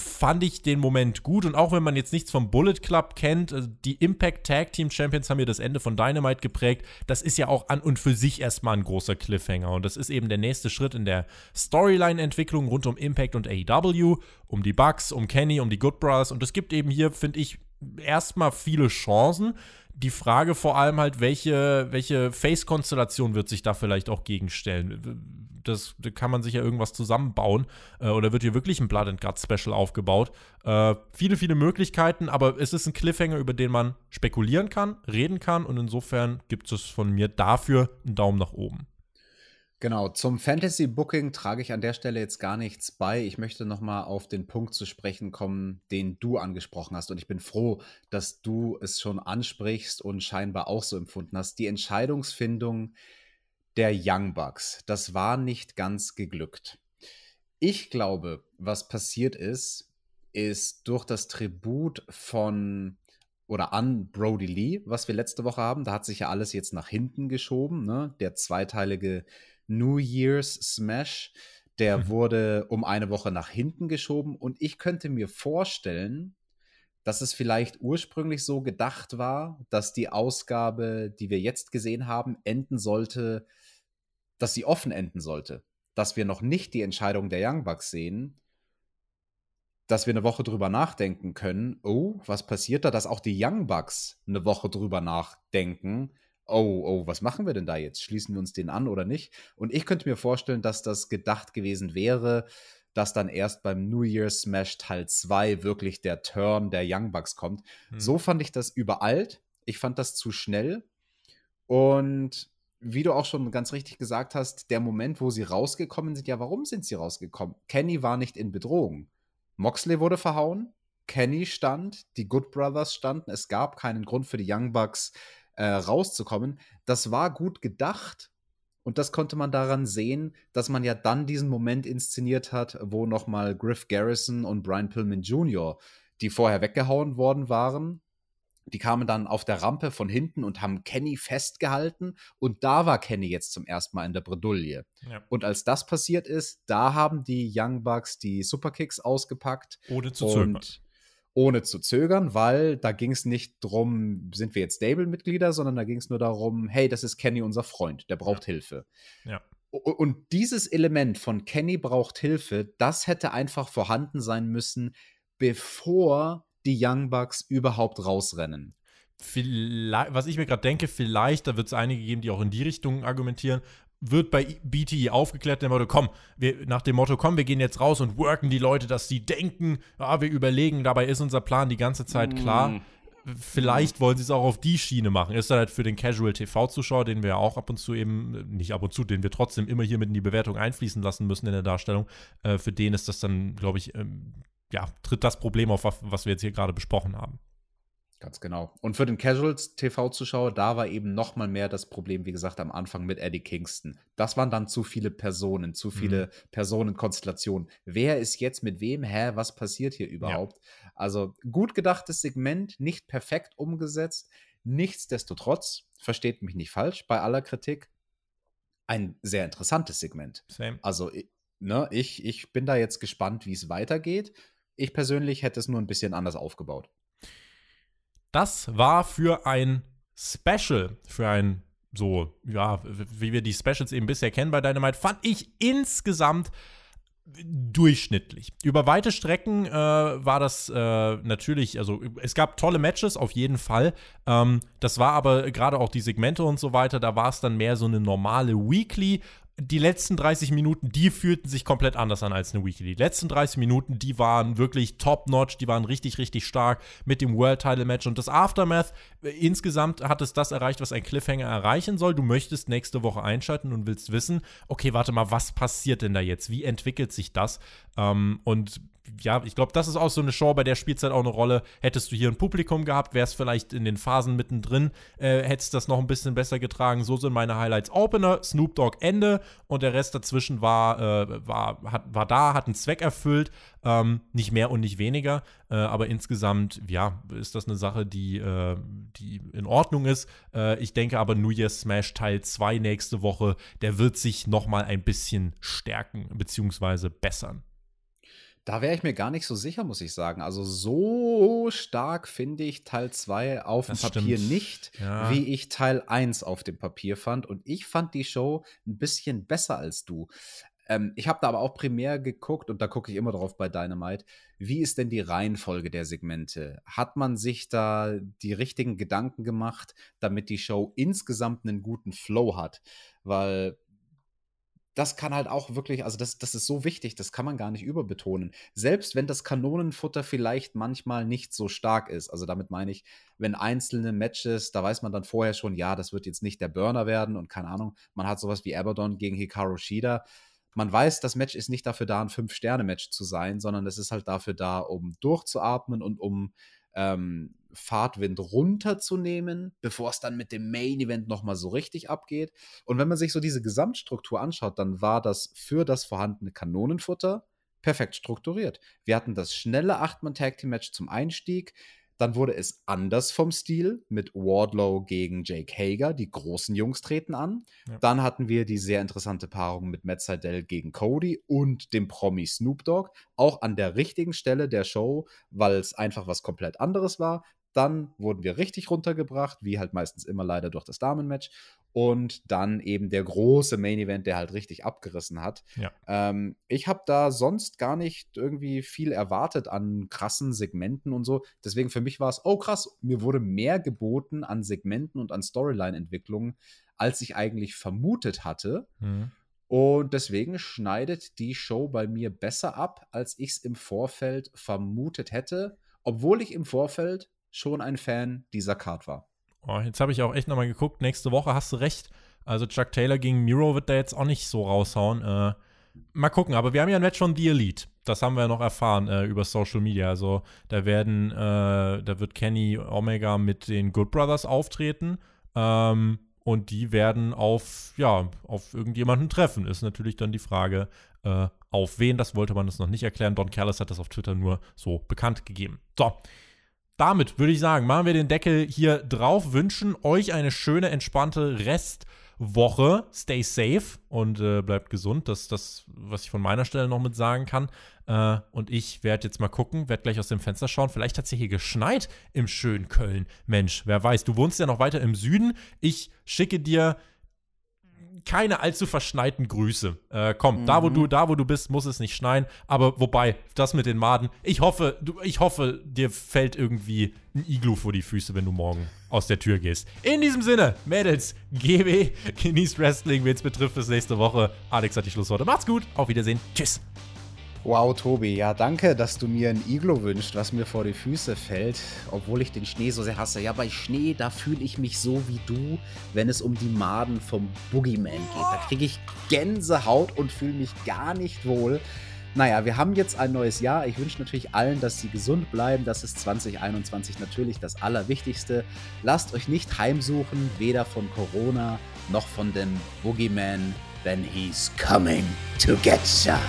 fand ich den Moment gut. Und auch wenn man jetzt nichts vom Bullet Club kennt, also die Impact Tag Team Champions haben ja das Ende von Dynamite geprägt. Das ist ja auch an und für sich erstmal ein großer Cliffhanger. Und das ist eben der nächste Schritt in der Storyline-Entwicklung rund um Impact und AEW, um die Bucks, um Kenny, um die Good Brothers. Und es gibt eben hier, finde ich, erstmal viele Chancen die Frage vor allem halt, welche, welche Face-Konstellation wird sich da vielleicht auch gegenstellen? Das, da kann man sich ja irgendwas zusammenbauen. Äh, oder wird hier wirklich ein Blood and Guts Special aufgebaut? Äh, viele, viele Möglichkeiten, aber es ist ein Cliffhanger, über den man spekulieren kann, reden kann und insofern gibt es von mir dafür einen Daumen nach oben. Genau, zum Fantasy Booking trage ich an der Stelle jetzt gar nichts bei. Ich möchte nochmal auf den Punkt zu sprechen kommen, den du angesprochen hast. Und ich bin froh, dass du es schon ansprichst und scheinbar auch so empfunden hast. Die Entscheidungsfindung der Young Bucks, das war nicht ganz geglückt. Ich glaube, was passiert ist, ist durch das Tribut von oder an Brody Lee, was wir letzte Woche haben. Da hat sich ja alles jetzt nach hinten geschoben. Ne? Der zweiteilige New Year's Smash, der mhm. wurde um eine Woche nach hinten geschoben. Und ich könnte mir vorstellen, dass es vielleicht ursprünglich so gedacht war, dass die Ausgabe, die wir jetzt gesehen haben, enden sollte, dass sie offen enden sollte. Dass wir noch nicht die Entscheidung der Young Bucks sehen, dass wir eine Woche drüber nachdenken können, oh, was passiert da, dass auch die Young Bucks eine Woche drüber nachdenken, oh, oh, was machen wir denn da jetzt? Schließen wir uns den an oder nicht? Und ich könnte mir vorstellen, dass das gedacht gewesen wäre, dass dann erst beim New Year's Smash Teil 2 wirklich der Turn der Young Bucks kommt. Hm. So fand ich das überalt. Ich fand das zu schnell. Und wie du auch schon ganz richtig gesagt hast, der Moment, wo sie rausgekommen sind, ja, warum sind sie rausgekommen? Kenny war nicht in Bedrohung. Moxley wurde verhauen, Kenny stand, die Good Brothers standen. Es gab keinen Grund für die Young Bucks äh, rauszukommen. Das war gut gedacht. Und das konnte man daran sehen, dass man ja dann diesen Moment inszeniert hat, wo nochmal Griff Garrison und Brian Pillman Jr., die vorher weggehauen worden waren, die kamen dann auf der Rampe von hinten und haben Kenny festgehalten. Und da war Kenny jetzt zum ersten Mal in der Bredouille. Ja. Und als das passiert ist, da haben die Young Bucks die Superkicks ausgepackt. Ohne zu zögern. Ohne zu zögern, weil da ging es nicht drum, sind wir jetzt Stable-Mitglieder, sondern da ging es nur darum, hey, das ist Kenny, unser Freund, der braucht ja. Hilfe. Ja. Und dieses Element von Kenny braucht Hilfe, das hätte einfach vorhanden sein müssen, bevor die Young Bucks überhaupt rausrennen. Vielleicht, was ich mir gerade denke, vielleicht, da wird es einige geben, die auch in die Richtung argumentieren, wird bei BTE aufgeklärt, dem Motto, komm, wir, nach dem Motto, komm, wir gehen jetzt raus und worken die Leute, dass sie denken, ja, wir überlegen, dabei ist unser Plan die ganze Zeit klar. Mm. Vielleicht wollen sie es auch auf die Schiene machen. Ist dann halt für den Casual TV-Zuschauer, den wir ja auch ab und zu eben, nicht ab und zu, den wir trotzdem immer hier mit in die Bewertung einfließen lassen müssen in der Darstellung, äh, für den ist das dann, glaube ich, ähm, ja, tritt das Problem auf, was wir jetzt hier gerade besprochen haben. Ganz genau. Und für den Casuals-TV-Zuschauer, da war eben noch mal mehr das Problem, wie gesagt, am Anfang mit Eddie Kingston. Das waren dann zu viele Personen, zu viele mhm. Personenkonstellationen. Wer ist jetzt mit wem? Hä, was passiert hier überhaupt? Ja. Also gut gedachtes Segment, nicht perfekt umgesetzt. Nichtsdestotrotz, versteht mich nicht falsch, bei aller Kritik, ein sehr interessantes Segment. Same. Also, ne, ich, ich bin da jetzt gespannt, wie es weitergeht. Ich persönlich hätte es nur ein bisschen anders aufgebaut. Das war für ein Special, für ein so, ja, wie wir die Specials eben bisher kennen bei Dynamite, fand ich insgesamt durchschnittlich. Über weite Strecken äh, war das äh, natürlich, also es gab tolle Matches auf jeden Fall. Ähm, das war aber gerade auch die Segmente und so weiter, da war es dann mehr so eine normale Weekly die letzten 30 Minuten, die fühlten sich komplett anders an als eine Weekly. Die letzten 30 Minuten, die waren wirklich top-notch, die waren richtig, richtig stark mit dem World-Title-Match und das Aftermath. Äh, insgesamt hat es das erreicht, was ein Cliffhanger erreichen soll. Du möchtest nächste Woche einschalten und willst wissen, okay, warte mal, was passiert denn da jetzt? Wie entwickelt sich das? Ähm, und ja, ich glaube, das ist auch so eine Show, bei der Spielzeit auch eine Rolle. Hättest du hier ein Publikum gehabt, wärst vielleicht in den Phasen mittendrin, äh, hättest das noch ein bisschen besser getragen. So sind meine Highlights Opener, Snoop Dogg Ende und der Rest dazwischen war, äh, war, hat, war da, hat einen Zweck erfüllt. Ähm, nicht mehr und nicht weniger. Äh, aber insgesamt, ja, ist das eine Sache, die, äh, die in Ordnung ist. Äh, ich denke aber, New Year's Smash Teil 2 nächste Woche, der wird sich noch mal ein bisschen stärken bzw. bessern. Da wäre ich mir gar nicht so sicher, muss ich sagen. Also so stark finde ich Teil 2 auf dem Papier stimmt. nicht, ja. wie ich Teil 1 auf dem Papier fand. Und ich fand die Show ein bisschen besser als du. Ähm, ich habe da aber auch primär geguckt, und da gucke ich immer drauf bei Dynamite, wie ist denn die Reihenfolge der Segmente? Hat man sich da die richtigen Gedanken gemacht, damit die Show insgesamt einen guten Flow hat? Weil das kann halt auch wirklich, also das, das ist so wichtig, das kann man gar nicht überbetonen. Selbst wenn das Kanonenfutter vielleicht manchmal nicht so stark ist. Also damit meine ich, wenn einzelne Matches, da weiß man dann vorher schon, ja, das wird jetzt nicht der Burner werden und keine Ahnung, man hat sowas wie Abaddon gegen Hikaru Shida. Man weiß, das Match ist nicht dafür da, ein Fünf-Sterne-Match zu sein, sondern es ist halt dafür da, um durchzuatmen und um ähm, Fahrtwind runterzunehmen, bevor es dann mit dem Main Event nochmal so richtig abgeht. Und wenn man sich so diese Gesamtstruktur anschaut, dann war das für das vorhandene Kanonenfutter perfekt strukturiert. Wir hatten das schnelle Acht-Mann-Tag-Team-Match zum Einstieg. Dann wurde es anders vom Stil mit Wardlow gegen Jake Hager. Die großen Jungs treten an. Ja. Dann hatten wir die sehr interessante Paarung mit Matt Seidel gegen Cody und dem Promi Snoop Dogg. Auch an der richtigen Stelle der Show, weil es einfach was komplett anderes war. Dann wurden wir richtig runtergebracht, wie halt meistens immer leider durch das Damenmatch. Und dann eben der große Main Event, der halt richtig abgerissen hat. Ja. Ähm, ich habe da sonst gar nicht irgendwie viel erwartet an krassen Segmenten und so. Deswegen für mich war es, oh krass, mir wurde mehr geboten an Segmenten und an Storyline-Entwicklungen, als ich eigentlich vermutet hatte. Mhm. Und deswegen schneidet die Show bei mir besser ab, als ich es im Vorfeld vermutet hätte, obwohl ich im Vorfeld schon ein Fan dieser Card war. Oh, jetzt habe ich auch echt nochmal geguckt. Nächste Woche hast du recht. Also Chuck Taylor gegen Miro wird da jetzt auch nicht so raushauen. Äh, mal gucken, aber wir haben ja ein Match von The Elite. Das haben wir noch erfahren äh, über Social Media. Also da werden, äh, da wird Kenny Omega mit den Good Brothers auftreten. Ähm, und die werden auf, ja, auf irgendjemanden treffen. Ist natürlich dann die Frage, äh, auf wen. Das wollte man das noch nicht erklären. Don Callis hat das auf Twitter nur so bekannt gegeben. So, damit würde ich sagen, machen wir den Deckel hier drauf, wünschen euch eine schöne, entspannte Restwoche. Stay safe und äh, bleibt gesund. Das ist das, was ich von meiner Stelle noch mit sagen kann. Äh, und ich werde jetzt mal gucken, werde gleich aus dem Fenster schauen. Vielleicht hat es hier geschneit im schönen Köln. Mensch, wer weiß, du wohnst ja noch weiter im Süden. Ich schicke dir keine allzu verschneiten Grüße. Äh, komm, mhm. da wo du, da wo du bist, muss es nicht schneien. Aber wobei, das mit den Maden, ich hoffe, du, ich hoffe, dir fällt irgendwie ein Iglu vor die Füße, wenn du morgen aus der Tür gehst. In diesem Sinne, Mädels, GB, genießt Wrestling, wen es betrifft, bis nächste Woche. Alex hat die Schlussworte. Macht's gut, auf Wiedersehen. Tschüss. Wow, Tobi, ja, danke, dass du mir ein Iglo wünschst, was mir vor die Füße fällt, obwohl ich den Schnee so sehr hasse. Ja, bei Schnee, da fühle ich mich so wie du, wenn es um die Maden vom Boogeyman geht. Da kriege ich Gänsehaut und fühle mich gar nicht wohl. Naja, wir haben jetzt ein neues Jahr. Ich wünsche natürlich allen, dass sie gesund bleiben. Das ist 2021 natürlich das Allerwichtigste. Lasst euch nicht heimsuchen, weder von Corona noch von dem Boogeyman, denn he's coming to get ya.